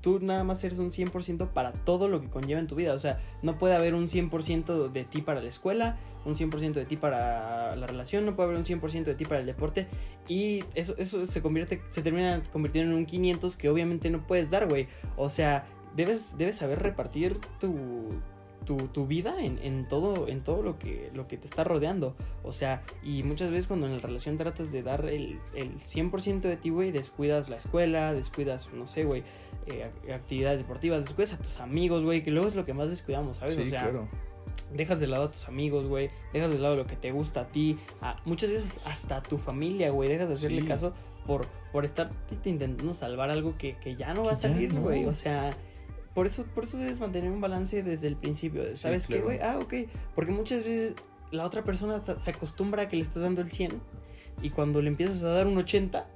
tú nada más eres un 100% para todo lo que conlleva en tu vida. O sea, no puede haber un 100% de ti para la escuela, un 100% de ti para la relación, no puede haber un 100% de ti para el deporte. Y eso, eso se convierte, se termina convirtiendo en un 500 que obviamente no puedes dar, güey. O sea, debes, debes saber repartir tu, tu, tu vida en, en todo, en todo lo que, lo que te está rodeando. O sea, y muchas veces cuando en la relación tratas de dar el, el 100% de ti, güey, descuidas la escuela, descuidas, no sé, güey, eh, ac- actividades deportivas, descuidas a tus amigos, güey, que luego es lo que más descuidamos, ¿sabes? Sí, o sea, claro. dejas de lado a tus amigos, güey, dejas de lado lo que te gusta a ti, a- muchas veces hasta a tu familia, güey, dejas de hacerle Sí. caso por, por estar intentando salvar algo que, que ya no va a salir, no. güey, o sea... Por eso, por eso debes mantener un balance desde el principio. de, Sí, ¿Sabes qué, claro. güey? Ah, ok. Porque muchas veces la otra persona se acostumbra a que le estás dando el 100 y cuando le empiezas a dar un 80,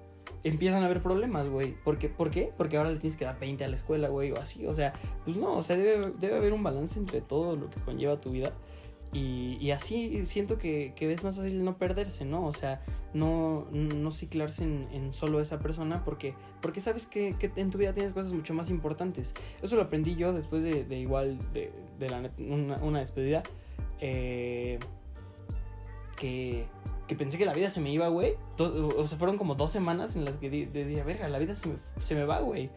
empiezan a haber problemas, güey. ¿Por qué? ¿Por qué? Porque ahora le tienes que dar 20 a la escuela, güey, o así. O sea, pues no, o sea, debe, debe haber un balance entre todo lo que conlleva tu vida. Y, así siento que, que es más fácil no perderse, ¿no? O sea, no, no ciclarse en, solo esa persona porque, porque sabes que, en tu vida tienes cosas mucho más importantes. Eso lo aprendí yo después de, de igual, de, la una, una despedida. eh, que, que pensé que la vida se me iba, güey. O sea, fueron como dos semanas en las que di- decía, verga, la vida se me, se me va, güey.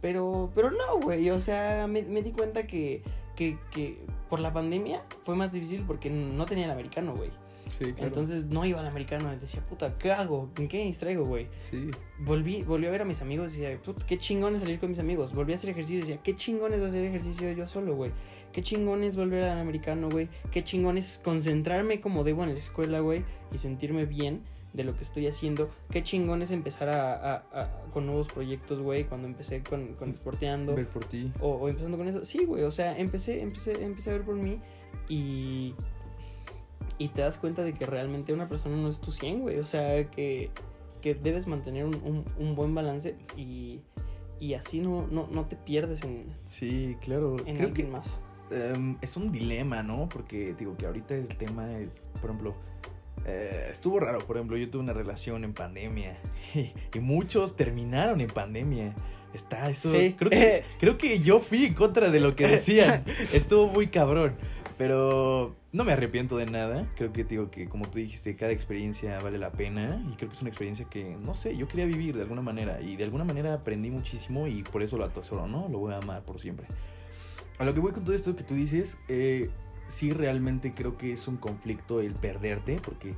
Pero, pero no, güey. O sea, me, me di cuenta que, que, que por la pandemia fue más difícil porque no tenía el americano, güey. Sí, claro. Entonces no iba al americano. Decía, puta, ¿qué hago? ¿En qué me distraigo, güey? sí. Volví, volví a ver a mis amigos y decía, puta, qué chingón es salir con mis amigos. Volví a hacer ejercicio y decía, qué chingón es hacer ejercicio yo solo, güey. Qué chingón es volver al americano, güey. Qué chingón es concentrarme como debo en la escuela, güey. Y sentirme bien de lo que estoy haciendo. Qué chingón es empezar a, a- a- con nuevos proyectos, güey. Cuando empecé con, con Sporteando. Ver por ti. O, o empezando con eso. Sí, güey. O sea, empecé, empecé, empecé a ver por mí. Y. Y te das cuenta de que realmente una persona no es tu 100, güey. O sea, que, que debes mantener un, un- un buen balance. Y, y así no, no, no te pierdes en, Sí, claro. en Creo que más. Em, es un dilema, ¿no? Porque digo que ahorita el tema, por ejemplo, eh, estuvo raro. Por ejemplo, yo tuve una relación en pandemia y, muchos terminaron en pandemia. Está eso. Sí. Creo, que, creo que yo fui en contra de lo que decían. Estuvo muy cabrón. Pero no me arrepiento de nada. Creo que digo que como tú dijiste, cada experiencia vale la pena. Y creo que es una experiencia que, no sé, yo quería vivir de alguna manera. Y de alguna manera aprendí muchísimo y por eso lo atesoro, ¿no? Lo voy a amar por siempre. A lo que voy con todo esto que tú dices, eh, sí realmente creo que es un conflicto el perderte. Porque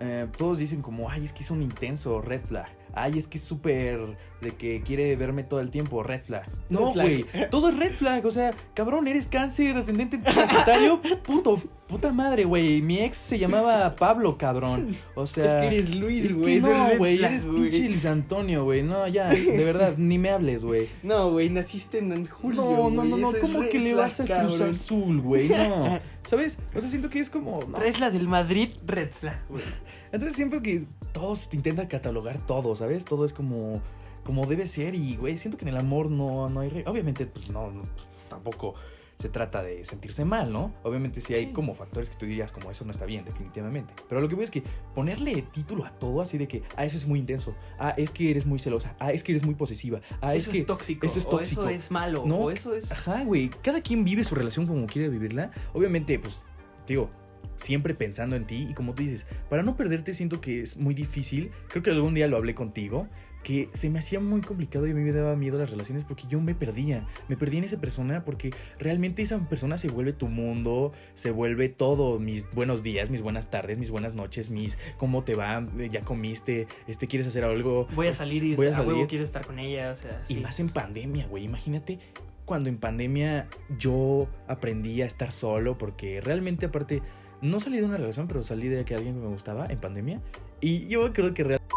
eh, todos dicen como, ay, es que es un intenso red flag. Ay, es que es súper de que quiere verme todo el tiempo, red flag. No, güey, todo es red flag. O sea, cabrón, eres cáncer, ascendente sagitario, puto, puta madre, güey. Mi ex se llamaba Pablo, cabrón. O sea, es que eres Luis, güey. No, güey, eres pinche Luis Antonio, güey. No, ya, de verdad, ni me hables, güey. No, güey, naciste en julio. No, no, no, no, ¿cómo que le vas a Cruz Azul, güey? No. ¿Sabes? O sea, siento que es como. No. Traes la del Madrid, red flag, güey. Entonces siempre que todos te intentan catalogar todo, ¿sabes? Todo es como, como debe ser y, güey, siento que en el amor no, no hay... Obviamente, pues no, tampoco se trata de sentirse mal, ¿no? Obviamente sí hay como factores que tú dirías como eso no está bien, definitivamente. Pero lo que veo es que ponerle título a todo así de que, ah, eso es muy intenso, ah, es que eres muy celosa, ah, es que eres muy posesiva, ah, es eso que... Es tóxico. Eso es tóxico. O eso es malo, ¿no? O eso es... Ajá, güey, cada quien vive su relación como quiere vivirla. Obviamente, pues, digo, siempre pensando en ti y como tú dices, para no perderte siento que es muy difícil, creo que algún día lo hablé contigo, que se me hacía muy complicado y a mí me daba miedo las relaciones porque yo me perdía, me perdí en esa persona porque realmente esa persona se vuelve tu mundo, se vuelve todo, mis buenos días, mis buenas tardes, mis buenas noches, mis cómo te va, ya comiste, este quieres hacer algo, voy a salir y voy a salir, quieres estar con ella, o sea, y más en pandemia, güey, imagínate cuando en pandemia yo aprendí a estar solo porque realmente aparte no salí de una relación, pero salí de que alguien me gustaba en pandemia. Y yo creo que realmente...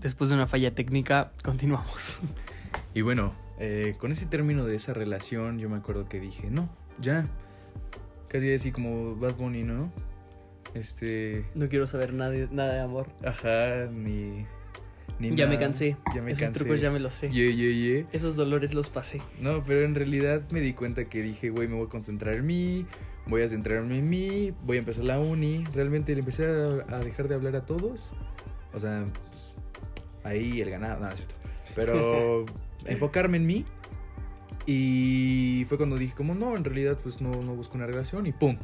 Después de una falla técnica, continuamos. Y bueno, eh, con ese término de esa relación, yo me acuerdo que dije, no, ya. Casi así como Bad Bunny, ¿no? Este. No quiero saber nada, nada de amor. Ajá, ni. ni ya me cansé. Ya me Esos trucos ya me los sé. Yeah, yeah, yeah. Esos dolores los pasé. No, pero en realidad me di cuenta que dije, güey, me voy a concentrar en mí voy a centrarme en mí, voy a empezar la uni. Realmente le empecé a, dejar de hablar a todos. O sea, pues, ahí el ganado, no, es cierto. Pero enfocarme en mí. Y fue cuando dije, como no, en realidad pues no, no busco una relación y ¡pum!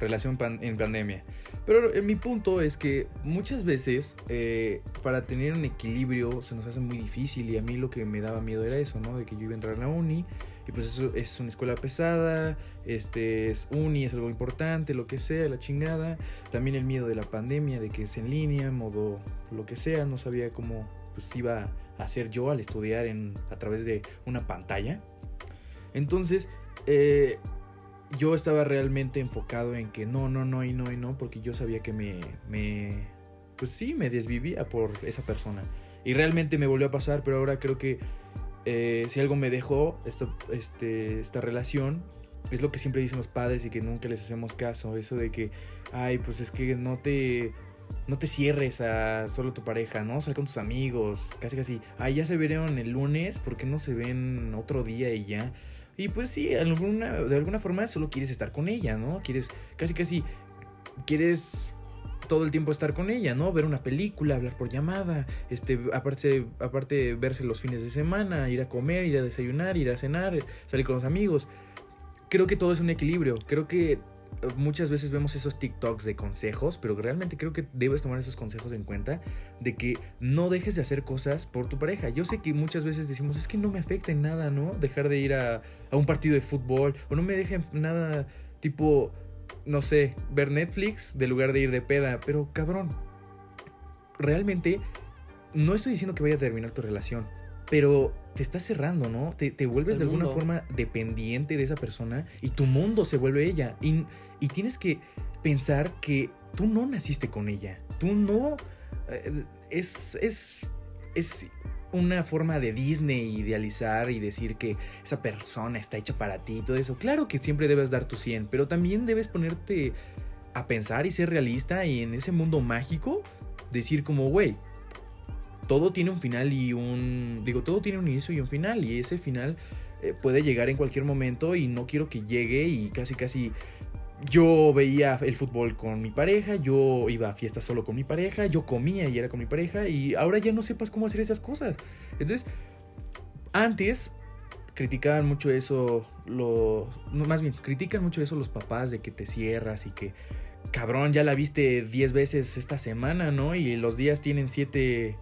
relación en pandemia. Pero en mi punto es que muchas veces eh, para tener un equilibrio se nos hace muy difícil y a mí lo que me daba miedo era eso, ¿no? De que yo iba a entrar en la uni y pues eso es una escuela pesada, este es uni, es algo importante, lo que sea, la chingada. También el miedo de la pandemia, de que es en línea, modo lo que sea, no sabía cómo pues iba a hacer yo al estudiar en, a través de una pantalla. Entonces, eh, yo estaba realmente enfocado en que no, no, no y no y no, porque yo sabía que me, me, pues sí, me desvivía por esa persona. Y realmente me volvió a pasar, pero ahora creo que eh, si algo me dejó esto, este, esta relación, es lo que siempre dicen los padres y que nunca les hacemos caso, eso de que, ay, pues es que no te, no te cierres a solo tu pareja, ¿no? Sal con tus amigos, casi casi, ay, ya se vieron el lunes, ¿por qué no se ven otro día y ya? Y pues sí, de alguna, forma solo quieres estar con ella, ¿no? Quieres, casi casi, quieres todo el tiempo estar con ella, ¿no? Ver una película, hablar por llamada, este, aparte, aparte verse los fines de semana, ir a comer, ir a desayunar, ir a cenar, salir con los amigos. Creo que todo es un equilibrio. Creo que muchas veces vemos esos TikToks de consejos, pero realmente creo que debes tomar esos consejos en cuenta de que no dejes de hacer cosas por tu pareja. Yo sé que muchas veces decimos, es que no me afecta en nada, ¿no? Dejar de ir a, a un partido de fútbol o no me dejen nada tipo, no sé, ver Netflix de lugar de ir de peda, pero cabrón, realmente no estoy diciendo que vayas a terminar tu relación, pero te estás cerrando, ¿no? Te, te vuelves de alguna forma dependiente de esa persona y tu mundo se vuelve ella. Y, y, tienes que pensar que tú no naciste con ella. Tú no... Eh, es, es, es una forma de Disney idealizar y decir que esa persona está hecha para ti y todo eso. Claro que siempre debes dar tu 100, pero también debes ponerte a pensar y ser realista y en ese mundo mágico decir como, güey, todo tiene un final y un... Digo, todo tiene un inicio y un final y ese final eh, puede llegar en cualquier momento y no quiero que llegue y casi casi... Yo veía el fútbol con mi pareja, yo iba a fiestas solo con mi pareja, yo comía y era con mi pareja y ahora ya no sepas cómo hacer esas cosas. Entonces, antes criticaban mucho eso, lo, más bien, critican mucho eso los papás de que te cierras y que, cabrón, ya la viste 10 veces esta semana, ¿no? Y los días tienen 7...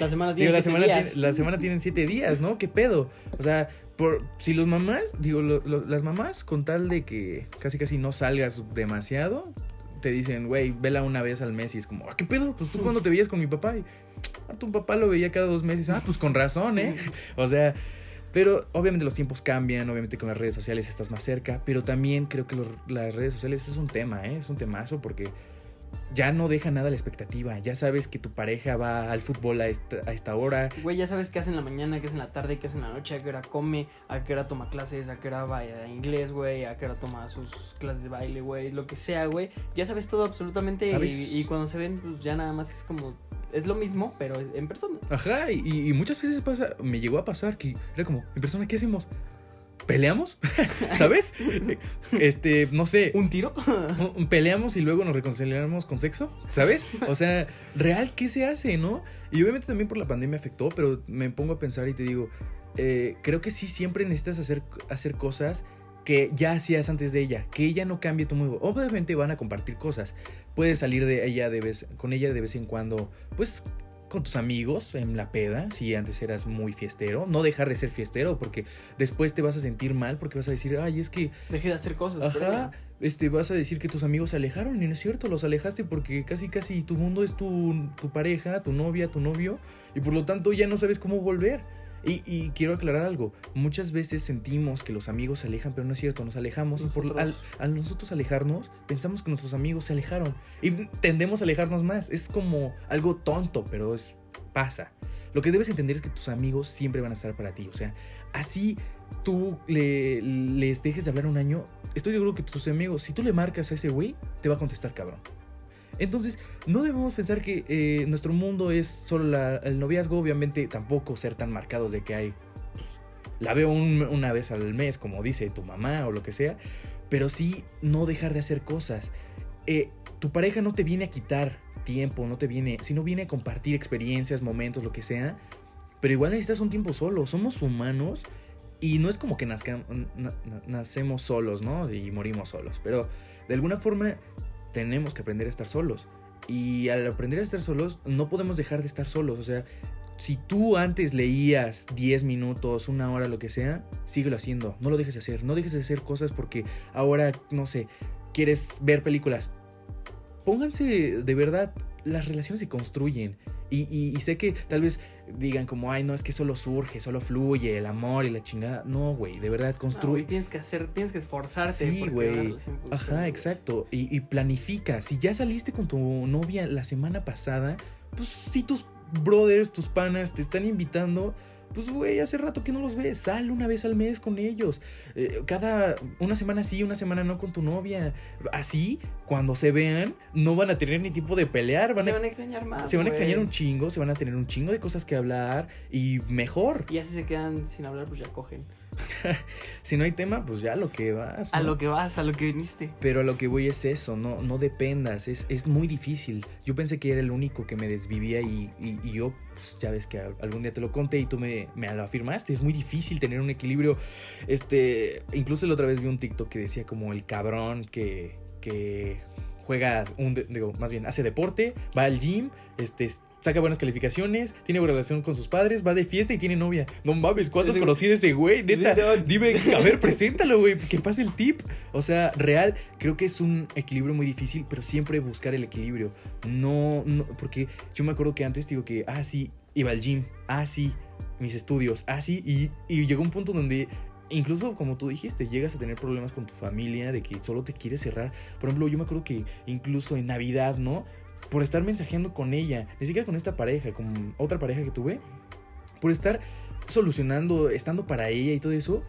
La semana Digo, tiene la siete semana, días. tiene- la semana tienen 7 días, ¿no? ¿Qué pedo? O sea, por, si los mamás, digo, lo- lo- las mamás con tal de que casi casi no salgas demasiado, te dicen, güey, vela una vez al mes y es como, ah, ¿qué pedo? Pues tú cuando te veías con mi papá y, ah, tu papá lo veía cada dos meses, ah, pues con razón, ¿eh? O sea, pero obviamente los tiempos cambian, obviamente con las redes sociales estás más cerca, pero también creo que los- las redes sociales es un tema, ¿eh? Es un temazo porque ya no deja nada la expectativa, ya sabes que tu pareja va al fútbol a esta, a esta hora, Güey, ya sabes qué hace en la mañana, qué hace en la tarde, qué hace en la noche, a qué hora come, a qué hora toma clases, a qué hora va a inglés, güey, a qué hora toma sus clases de baile, güey, lo que sea, güey. Ya sabes todo absolutamente y cuando se ven, pues ya nada más es como, es lo mismo, pero en persona. Ajá, y, y muchas veces pasa, me llegó a pasar que era como, en persona, ¿qué hacemos? ¿Peleamos? ¿Sabes? Este, no sé, ¿Un tiro? peleamos y luego nos reconciliamos con sexo, ¿sabes? O sea, real, ¿qué se hace, no? Y obviamente también por la pandemia afectó, pero me pongo a pensar y te digo, eh, creo que sí siempre necesitas hacer, hacer cosas que ya hacías antes de ella, que ella no cambie tu modo. Obviamente van a compartir cosas. Puedes salir de ella de vez, con ella de vez en cuando, pues con tus amigos en la peda, si antes eras muy fiestero, no dejar de ser fiestero porque después te vas a sentir mal porque vas a decir, ay, es que Dejé de hacer cosas. Ajá, este, vas a decir que tus amigos se alejaron y no es cierto, los alejaste porque casi casi tu mundo es tu, tu pareja, tu novia, tu novio y por lo tanto ya no sabes cómo volver. Y, y quiero aclarar algo, muchas veces sentimos que los amigos se alejan, pero no es cierto, nos alejamos por, al, Nosotros- al nosotros alejarnos pensamos que nuestros amigos se alejaron y tendemos a alejarnos más. Es como algo tonto, pero es, pasa. Lo que debes entender es que tus amigos siempre van a estar para ti, o sea, así tú le, les dejes de hablar un año, estoy seguro que tus amigos, si tú le marcas a ese güey, te va a contestar cabrón. Entonces, no debemos pensar que eh, nuestro mundo es solo el noviazgo, obviamente tampoco ser tan marcados de que hay, pues, la veo un- una vez al mes, como dice tu mamá o lo que sea, pero sí no dejar de hacer cosas. Eh, tu pareja no te viene a quitar tiempo, no te viene, sino viene a compartir experiencias, momentos, lo que sea, pero igual necesitas un tiempo solo, somos humanos y no es como que nazca- na- na- nacemos solos, ¿no? Y morimos solos. Pero de alguna forma tenemos que aprender a estar solos. Y al aprender a estar solos, no podemos dejar de estar solos. O sea, si tú antes leías 10 minutos, una hora, lo que sea, síguelo haciendo. No lo dejes de hacer. No dejes de hacer cosas porque ahora, no sé, quieres ver películas. Pónganse de verdad, las relaciones se construyen. Y, y- y sé que tal vez digan como, ay, no, es que solo surge, solo fluye el amor y la chingada. No, güey, de verdad, construye. güey, tienes que hacer, tienes que esforzarte. Sí, güey. Ajá, exacto. Y, y planifica. Si ya saliste con tu novia la semana pasada, pues si tus brothers, tus panas te están invitando, pues güey, hace rato que no los ves. Sal una vez al mes con ellos. Eh, cada una semana sí, una semana no con tu novia. Así, cuando se vean, no van a tener ni tiempo de pelear. Van se a, van a extrañar más. se van a extrañar un chingo, se van a tener un chingo de cosas que hablar y mejor. Y así se quedan sin hablar, pues ya cogen. Si no hay tema, pues ya lo que vas. A lo que vas, a lo que viniste. Pero a lo que voy es eso, no, no dependas, es, es muy difícil. Yo pensé que era el único que me desvivía y, y- y yo, pues ya ves que al- algún día te lo conté y tú me, me lo afirmaste. Es muy difícil tener un equilibrio. Este, incluso la otra vez vi un TikTok que decía como el cabrón que, que juega, un, digo, más bien, hace deporte, va al gym, este, saca buenas calificaciones, tiene buena relación con sus padres, va de fiesta y tiene novia. No mames, ¿cuántos Ese- conocí de ese güey? Neta, Sí, no. dime, a ver, preséntalo, güey, que pase el tip. O sea, real, creo que es un equilibrio muy difícil, pero siempre buscar el equilibrio. No, no, porque yo me acuerdo que antes digo que, ah, sí, iba al gym, ah, sí, mis estudios, ah, sí, y, y llegó un punto donde incluso como tú dijiste, llegas a tener problemas con tu familia, de que solo te quieres cerrar. Por ejemplo, yo me acuerdo que incluso en Navidad, ¿no? Por estar mensajeando con ella, ni siquiera con esta pareja, con otra pareja que tuve, por estar solucionando, estando para ella y todo eso.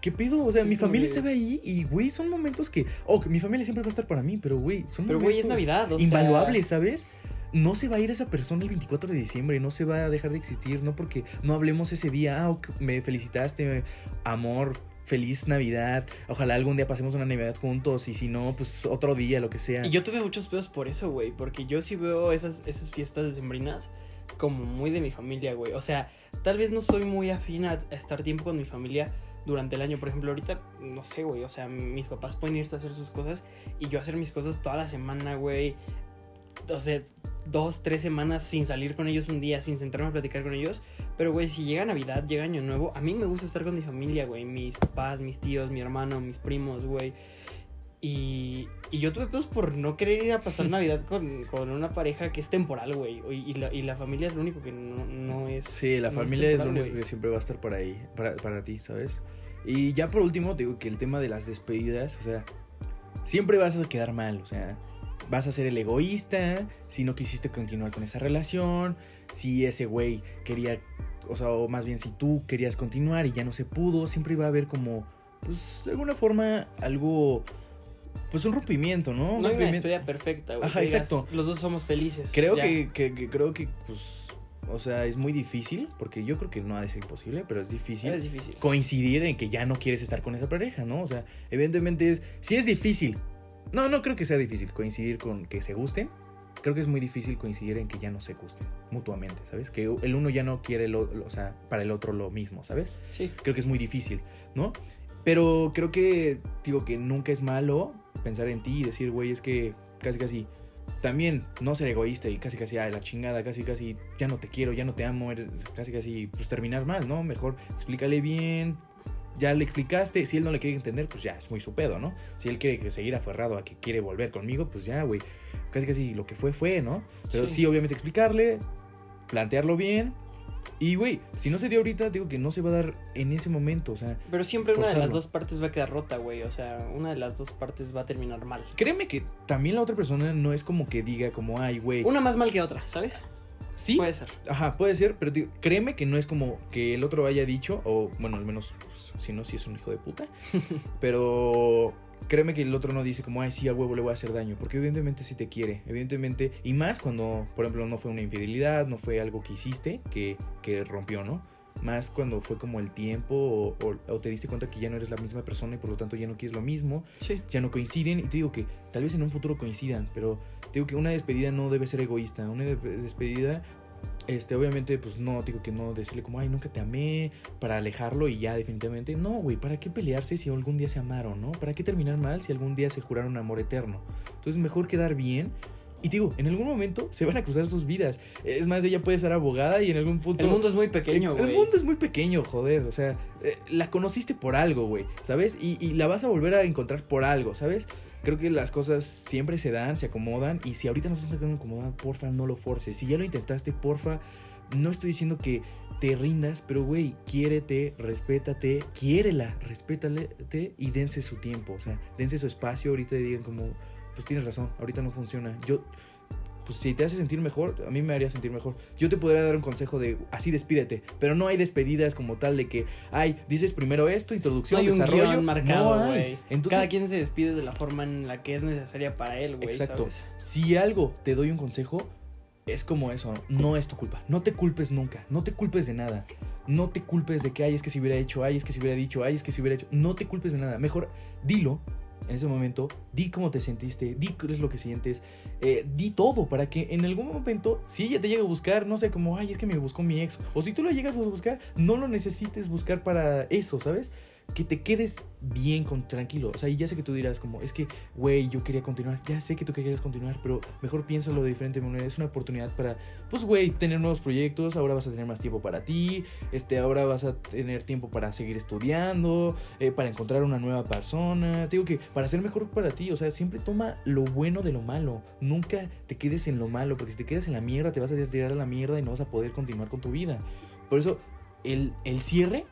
¿Qué pedo? O sea, mi familia estaba ahí y, güey, son momentos que... Oh, que mi familia siempre va a estar para mí, pero, güey, son Pero, güey, es momentos Navidad, o sea... invaluables, ¿sabes? No se va a ir esa persona el 24 de diciembre, no se va a dejar de existir, no porque no hablemos ese día, ah, ok, me felicitaste, amor, feliz Navidad, ojalá algún día pasemos una Navidad juntos y si no, pues otro día, lo que sea. Y yo tuve muchos pedos por eso, güey. Porque yo sí veo esas, esas fiestas decembrinas como muy de mi familia, güey. O sea, tal vez no soy muy afín a, a estar tiempo con mi familia durante el año. Por ejemplo, ahorita, no sé, güey. O sea, mis papás pueden irse a hacer sus cosas y yo hacer mis cosas toda la semana, güey. O sea, dos, tres semanas sin salir con ellos un día, sin sentarme a platicar con ellos. Pero, güey, si llega Navidad, llega Año Nuevo, a mí me gusta estar con mi familia, güey. Mis papás, mis tíos, mi hermano, mis primos, güey. Y, y yo tuve pedos por no querer ir a pasar Navidad con, con una pareja que es temporal, güey. Y, y la, y la familia es lo único que no, no es. Sí, la no familia es lo único que siempre va a estar por ahí, para, para ti, ¿sabes? Y ya por último, te digo que el tema de las despedidas, o sea, siempre vas a quedar mal, o sea, vas a ser el egoísta si no quisiste continuar con esa relación, si ese güey quería, o sea, o más bien si tú querías continuar y ya no se pudo, siempre va a haber como, pues, de alguna forma, algo, pues un rompimiento, ¿no? Un No hay una despedida perfecta, güey. Ajá, digas, exacto. Los dos somos felices. Creo ya. que, que- que- creo que, pues, o sea, es muy difícil, porque yo creo que no ha de ser imposible, pero es difícil Es difícil. coincidir en que ya no quieres estar con esa pareja, ¿no? O sea, evidentemente es, sí es difícil. No, no creo que sea difícil coincidir con que se gusten. Creo que es muy difícil coincidir en que ya no se gusten mutuamente, ¿sabes? Que el uno ya no quiere, lo, lo- o sea, para el otro lo mismo, ¿sabes? Sí. Creo que es muy difícil, ¿no? Pero creo que, digo, que nunca es malo pensar en ti y decir, güey, es que casi, casi, también no ser egoísta y casi, casi, a la chingada, casi, casi, ya no te quiero, ya no te amo, eres- casi, casi, pues terminar mal, ¿no? Mejor explícale bien, ya le explicaste, si él no le quiere entender, pues ya es muy su pedo, ¿no? Si él quiere seguir aferrado a que quiere volver conmigo, pues ya, güey, casi, casi lo que fue, fue, ¿no? Pero Sí. sí, obviamente explicarle, plantearlo bien. Y, güey, si no se dio ahorita, digo que no se va a dar en ese momento, o sea, Pero siempre una de las dos partes va a quedar rota, güey. O sea, una de las dos partes va a terminar mal. Créeme que también la otra persona no es como que diga como, ay, güey. Una más mal que otra, ¿sabes? Sí, Puede ser. ajá, puede ser, pero digo, créeme que no es como que el otro haya dicho, o bueno, al menos, pues, si no, si es un hijo de puta. pero créeme que el otro no dice como, ay, sí, a huevo le voy a hacer daño, porque evidentemente sí te quiere, evidentemente, y más cuando, por ejemplo, no fue una infidelidad, no fue algo que hiciste que, que rompió, ¿no? Más cuando fue como el tiempo o, o- o te diste cuenta que ya no eres la misma persona y por lo tanto ya no quieres lo mismo. Sí. ya no coinciden y te digo que tal vez en un futuro coincidan, pero te digo que una despedida no debe ser egoísta, una de- despedida este obviamente pues no digo que no decirle como ay nunca te amé para alejarlo y ya definitivamente no, güey, ¿para qué pelearse si algún día se amaron, no? ¿Para qué terminar mal si algún día se juraron amor eterno? Entonces mejor quedar bien y digo, en algún momento se van a cruzar sus vidas. Es más, ella puede ser abogada y en algún punto El mundo es muy pequeño, el güey. mundo es muy pequeño, joder. O sea, eh, la conociste por algo, güey. ¿Sabes? Y, y la vas a volver a encontrar por algo, ¿sabes? Creo que las cosas siempre se dan, se acomodan. Y si ahorita no se están porfa, no lo forces. Si ya lo intentaste, porfa, no estoy diciendo que te rindas, pero güey, quiérete, respétate, quiérela, respétate y dense su tiempo. O sea, dense su espacio. Ahorita digan como, pues tienes razón, ahorita no funciona. Yo, pues si te hace sentir mejor, a mí me haría sentir mejor. Yo te podría dar un consejo de así despídete, pero no hay despedidas como tal de que, ay, dices primero esto, No introducción, hay un desarrollo. guion marcado, No hay. güey. Entonces, Cada quien se despide de la forma en la que es necesaria para él, güey. Exacto. ¿sabes? si algo te doy un consejo, es como eso, no es tu culpa. No te culpes nunca, no te culpes de nada. No te culpes de que, ay, es que si hubiera hecho, ay, es que si hubiera dicho, ay, es que si hubiera hecho. No te culpes de nada. Mejor dilo en ese momento, di cómo te sentiste, di qué es lo que sientes, eh, di todo para que en algún momento, si ella te llega a buscar, no sé, como, ay, es que me buscó mi ex, o si tú lo llegas a buscar, no lo necesites buscar para eso, ¿sabes? Que te quedes bien, con, tranquilo. O sea, y ya sé que tú dirás como, es que, güey, yo quería continuar, ya sé que tú querías continuar, pero mejor piénsalo de diferente manera. Es una oportunidad para, pues, güey, tener nuevos proyectos, ahora vas a tener más tiempo para ti, este, ahora vas a tener tiempo para seguir estudiando, eh, para encontrar una nueva persona. Te digo que para ser mejor para ti, o sea, siempre toma lo bueno de lo malo. Nunca te quedes en lo malo, porque si te quedas en la mierda, te vas a tirar a la mierda y no vas a poder continuar con tu vida. Por eso, el, el cierre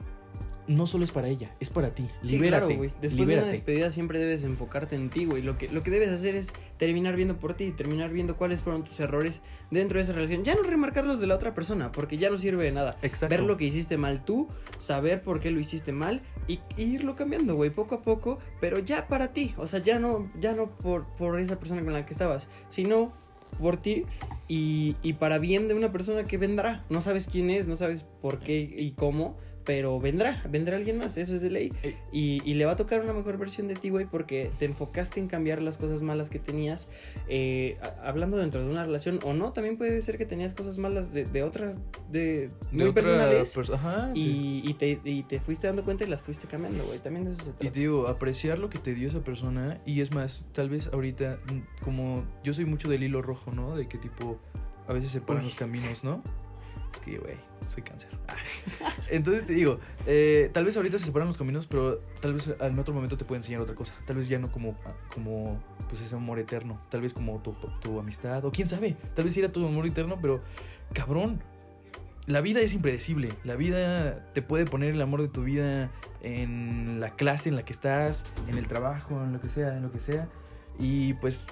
no solo es para ella, es para ti. Sí, libérate, claro, güey. Después de una despedida siempre debes enfocarte en ti, güey. Lo que, lo que debes hacer es terminar viendo por ti, terminar viendo cuáles fueron tus errores dentro de esa relación. Ya no remarcarlos de la otra persona, porque ya no sirve de nada. Exacto. Ver lo que hiciste mal tú, saber por qué lo hiciste mal y, y irlo cambiando, güey, poco a poco, pero ya para ti. O sea, ya no, ya no por, por esa persona con la que estabas, sino por ti y, y para bien de una persona que vendrá. No sabes quién es, no sabes por qué y cómo, pero vendrá, vendrá alguien más, eso es de ley. Y, y le va a tocar una mejor versión de ti, güey, porque te enfocaste en cambiar las cosas malas que tenías, eh, a- hablando dentro de una relación, o no, también puede ser que tenías cosas malas de, de otras, de, De muy otra personales. pers- Ajá. sí. Y, y te, y te fuiste dando cuenta y las fuiste cambiando, güey. También de eso se Y trata. te digo, apreciar lo que te dio esa persona. Y es más, tal vez ahorita, mm, como yo soy mucho del hilo rojo, ¿no? De que tipo, a veces se separan Uy. los caminos, ¿no? Que, güey, soy cáncer. Ah. Entonces te digo, eh, tal vez ahorita se separan los caminos, pero tal vez en otro momento te puede enseñar otra cosa. Tal vez ya no como, como pues ese amor eterno. Tal vez como tu, tu amistad. O quién sabe, tal vez era tu amor eterno, pero cabrón. La vida es impredecible. La vida te puede poner el amor de tu vida en la clase en la que estás, en el trabajo, en lo que sea, en lo que sea. Y pues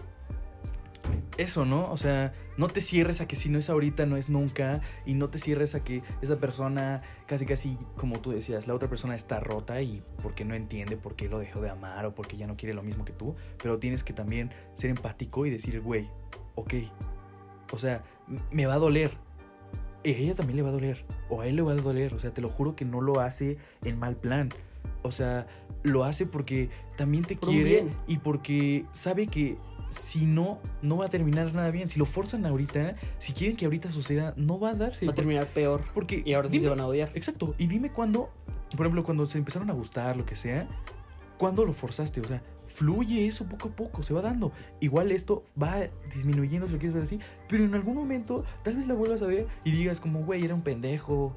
eso, ¿no? O sea, no te cierres a que si no es ahorita, no es nunca. Y no te cierres a que esa persona, casi casi como tú decías, la otra persona está rota y porque no entiende por qué lo dejó de amar o porque ya no quiere lo mismo que tú. Pero tienes que también ser empático y decir, güey, ok. O sea, me va a doler. A ella también le va a doler. O a él le va a doler. O sea, te lo juro que no lo hace en mal plan. O sea, lo hace porque también te quiere bien. y porque sabe que si no, no va a terminar nada bien. Si lo forzan ahorita, si quieren que ahorita suceda, no va a darse. Va a terminar peor. Porque Y ahora sí dime- se van a odiar. Exacto. Y dime cuándo, por ejemplo, cuando se empezaron a gustar, lo que sea, ¿cuándo lo forzaste? O sea, fluye eso poco a poco, se va dando. Igual esto va disminuyendo, si lo quieres ver así, pero en algún momento tal vez la vuelvas a ver y digas como, güey, era un pendejo,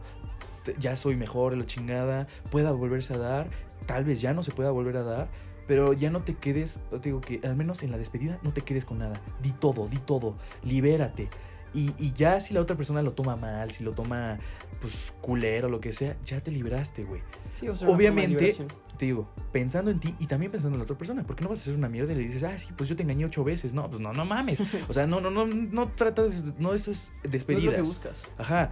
ya soy mejor, la chingada, pueda volverse a dar, tal vez ya no se pueda volver a dar. Pero ya no te quedes, te digo que al menos en la despedida no te quedes con nada. Di todo, di todo, libérate. Y, y ya si la otra persona lo toma mal, si lo toma pues culero, lo que sea, ya te libraste, güey. Sí, o sea, Obviamente, te digo, pensando en ti y también pensando en la otra persona, porque no vas a hacer una mierda y le dices, ah, sí, pues yo te engañé ocho veces. No, pues no, no mames. O sea, no, no, no, no tratas, no eso es No es despedidas. lo que buscas. Ajá.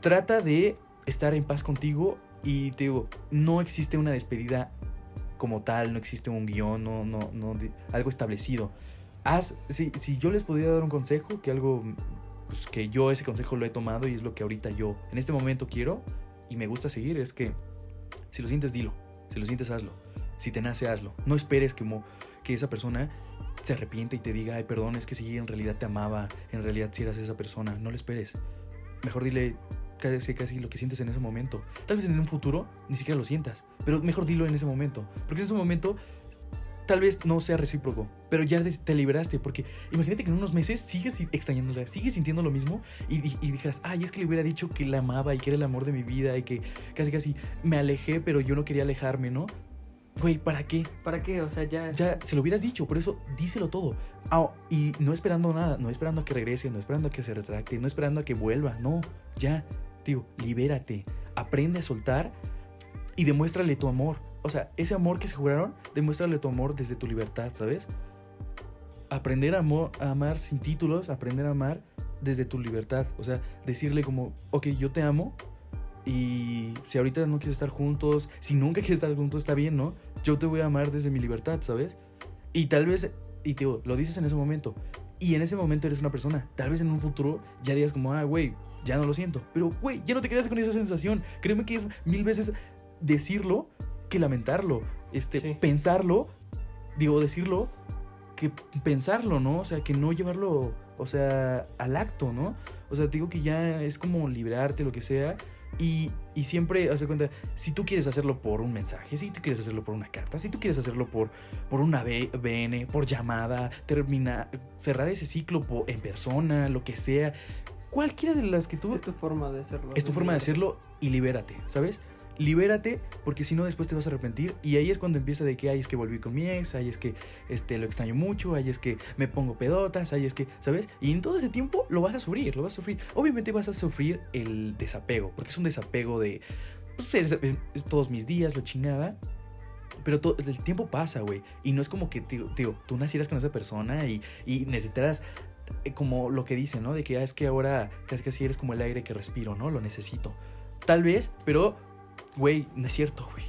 Trata de estar en paz contigo y te digo, no existe una despedida como tal, no existe un guion, no, no, no, algo establecido. Haz, si, si yo les podría dar un consejo, que algo, pues que yo ese consejo lo he tomado y es lo que ahorita yo en este momento quiero y me gusta seguir, es que si lo sientes, dilo. Si lo sientes, hazlo. Si te nace, hazlo. No esperes que, mo- que esa persona se arrepiente y te diga, ay, perdón, es que sí, en realidad te amaba, en realidad sí eras esa persona. No lo esperes. Mejor dile casi, casi lo que sientes en ese momento. Tal vez en un futuro ni siquiera lo sientas, pero mejor dilo en ese momento. Porque en ese momento tal vez no sea recíproco, pero ya te liberaste. Porque imagínate que en unos meses sigues extrañándola, sigues sintiendo lo mismo y, y- y dijeras, ay, es que le hubiera dicho que la amaba y que era el amor de mi vida y que casi casi me alejé, pero yo no quería alejarme, ¿no? Güey, ¿para qué? ¿Para qué? O sea, ya. Ya se lo hubieras dicho, por eso díselo todo. Ah, y no esperando nada, no esperando a que regrese, no esperando a que se retracte, no esperando a que vuelva, no, ya, tío, libérate, aprende a soltar y demuéstrale tu amor. O sea, ese amor que se juraron, demuéstrale tu amor desde tu libertad, ¿sabes? Aprender a, amo- a amar sin títulos, aprender a amar desde tu libertad. O sea, decirle como, ok, yo te amo y si ahorita no quieres estar juntos, si nunca quieres estar juntos, está bien, ¿no? Yo te voy a amar desde mi libertad, ¿sabes? Y tal vez, y te digo, lo dices en ese momento. Y en ese momento eres una persona. Tal vez en un futuro ya digas como, ah, güey, ya no lo siento. Pero, güey, ya no te quedas con esa sensación. Créeme que es mil veces decirlo que lamentarlo. Este, Sí. pensarlo, digo, decirlo que pensarlo, ¿no? O sea, que no llevarlo, o sea, al acto, ¿no? O sea, te digo que ya es como liberarte, lo que sea. Y, y siempre, haz de cuenta, si tú quieres hacerlo por un mensaje, si tú quieres hacerlo por una carta, si tú quieres hacerlo por, por una BN, por llamada, terminar, cerrar ese ciclo po- en persona, lo que sea, cualquiera de las que tú... Es tu forma de hacerlo. Es tu forma de hacerlo y libérate, ¿sabes? Libérate porque si no después te vas a arrepentir y ahí es cuando empieza de que, ay, es que volví con mi ex, ay, es que este, lo extraño mucho, ay, es que me pongo pedotas, ay, es que, ¿sabes? Y en todo ese tiempo lo vas a sufrir, lo vas a sufrir. Obviamente vas a sufrir el desapego, porque es un desapego de, pues, es, es- todos mis días, lo chingada. Pero to- el tiempo pasa, güey. Y no es como que, tío, tío, tú nacieras con esa persona y, y eh, como lo que dicen, ¿no? De que ah, es que ahora casi casi eres como el aire que respiro, ¿no? Lo necesito. Tal vez, pero, güey, no es cierto, güey.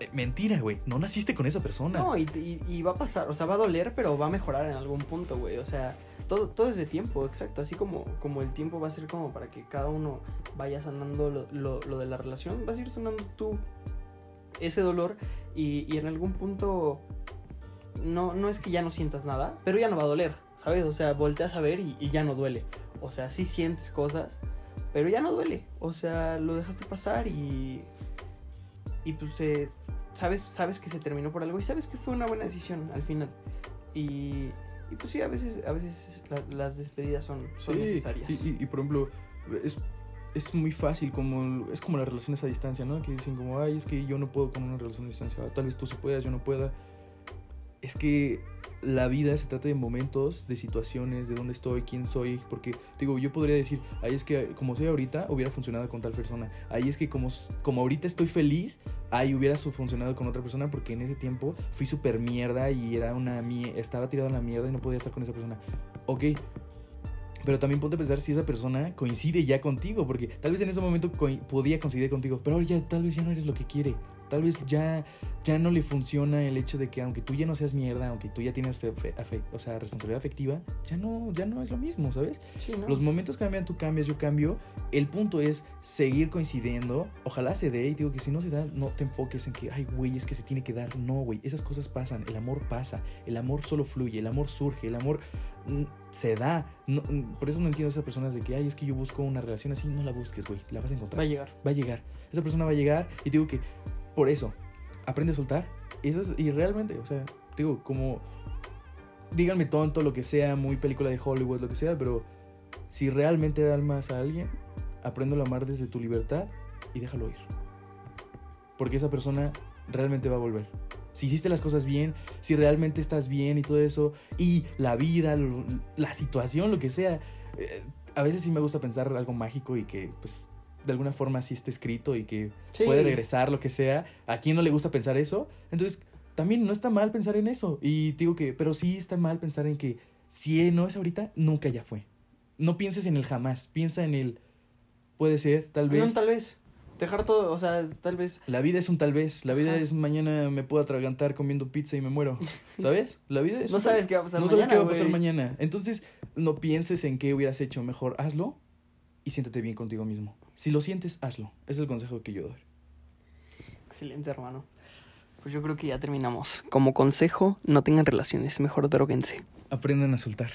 Eh, Mentira, güey. No naciste con esa persona. No, y, va a pasar, o sea, va a doler, pero va a mejorar en algún punto, güey. O sea, todo, todo es de tiempo, exacto. Así como, como el tiempo va a ser como para que cada uno vaya sanando lo, lo- de la relación, vas a ir sanando tú ese dolor y, y en algún punto no, no es que ya no sientas nada, pero ya no va a doler, ¿sabes? O sea, volteas a ver y ya no duele. O sea, sí sientes cosas, pero ya no duele. O sea, lo dejaste pasar y... Y pues eh, sabes, sabes que se terminó por algo y sabes que fue una buena decisión al final. Y, y pues sí, a veces, a veces la- las despedidas son, son Sí, necesarias. Y, y- y, por ejemplo, es, es muy fácil, como es como las relaciones a distancia, ¿no? Que dicen como, ay, es que yo no puedo con una relación a distancia, tal vez tú sí puedas, yo no pueda. Es que la vida se trata de momentos, de situaciones, de dónde estoy, quién soy, porque digo, yo podría decir, ahí es que como soy ahorita, hubiera funcionado con tal persona, ahí es que como, como ahorita estoy feliz, ahí hubiera funcionado con otra persona, porque en ese tiempo fui súper mierda y era una estaba tirado en la mierda y no podía estar con esa persona. Ok, pero también ponte a pensar si esa persona coincide ya contigo, porque tal vez en ese momento coi- podía coincidir contigo, pero ahora ya tal vez ya no eres lo que quiere. Tal vez ya, ya no le funciona el hecho de que aunque tú ya no seas mierda, aunque tú ya tienes o sea, responsabilidad afectiva, ya no, ya no es lo mismo, ¿sabes? Sí, ¿no? Los momentos cambian, tú cambias, yo cambio. El punto es seguir coincidiendo. Ojalá se dé. Y digo que si no se da, no te enfoques en que, ay, güey, es que se tiene que dar. No, güey, esas cosas pasan. El amor pasa. El amor solo fluye. El amor surge. El amor mm, se da. No, mm, por eso no entiendo a esas personas de que, ay, es que yo busco una relación así. No la busques, güey. La vas a encontrar Va a llegar. va a llegar. Esa persona va a llegar y digo que por eso, aprende a soltar. Y, eso es- y realmente, o sea, digo, como, díganme tonto, lo que sea, muy película de Hollywood, lo que sea, pero si realmente amas a alguien, aprende a amar desde tu libertad y déjalo ir. Porque esa persona realmente va a volver. Si hiciste las cosas bien, si realmente estás bien y todo eso, y la vida, la situación, lo que sea, eh, a veces sí me gusta pensar algo mágico y que, pues, de alguna forma sí está escrito y que Sí. puede regresar, lo que sea. ¿A quién no le gusta pensar eso? Entonces, también no está mal pensar en eso. Y digo que, pero sí está mal pensar en que si no es ahorita, nunca ya fue. No pienses en el jamás, piensa en el puede ser, tal vez. No, tal vez. Dejar todo, o sea, tal vez. La vida es un tal vez. La vida Ajá. es mañana me puedo atragantar comiendo pizza y me muero. ¿Sabes? La vida es No sabes qué va a pasar no mañana. sabes qué va a pasar mañana. Entonces, no pienses en qué hubieras hecho. Mejor hazlo y siéntate bien contigo mismo. Si lo sientes, hazlo. Es el consejo que yo doy. Excelente, hermano. Pues yo creo que ya terminamos. Como consejo, no tengan relaciones, mejor droguense. Aprendan a soltar.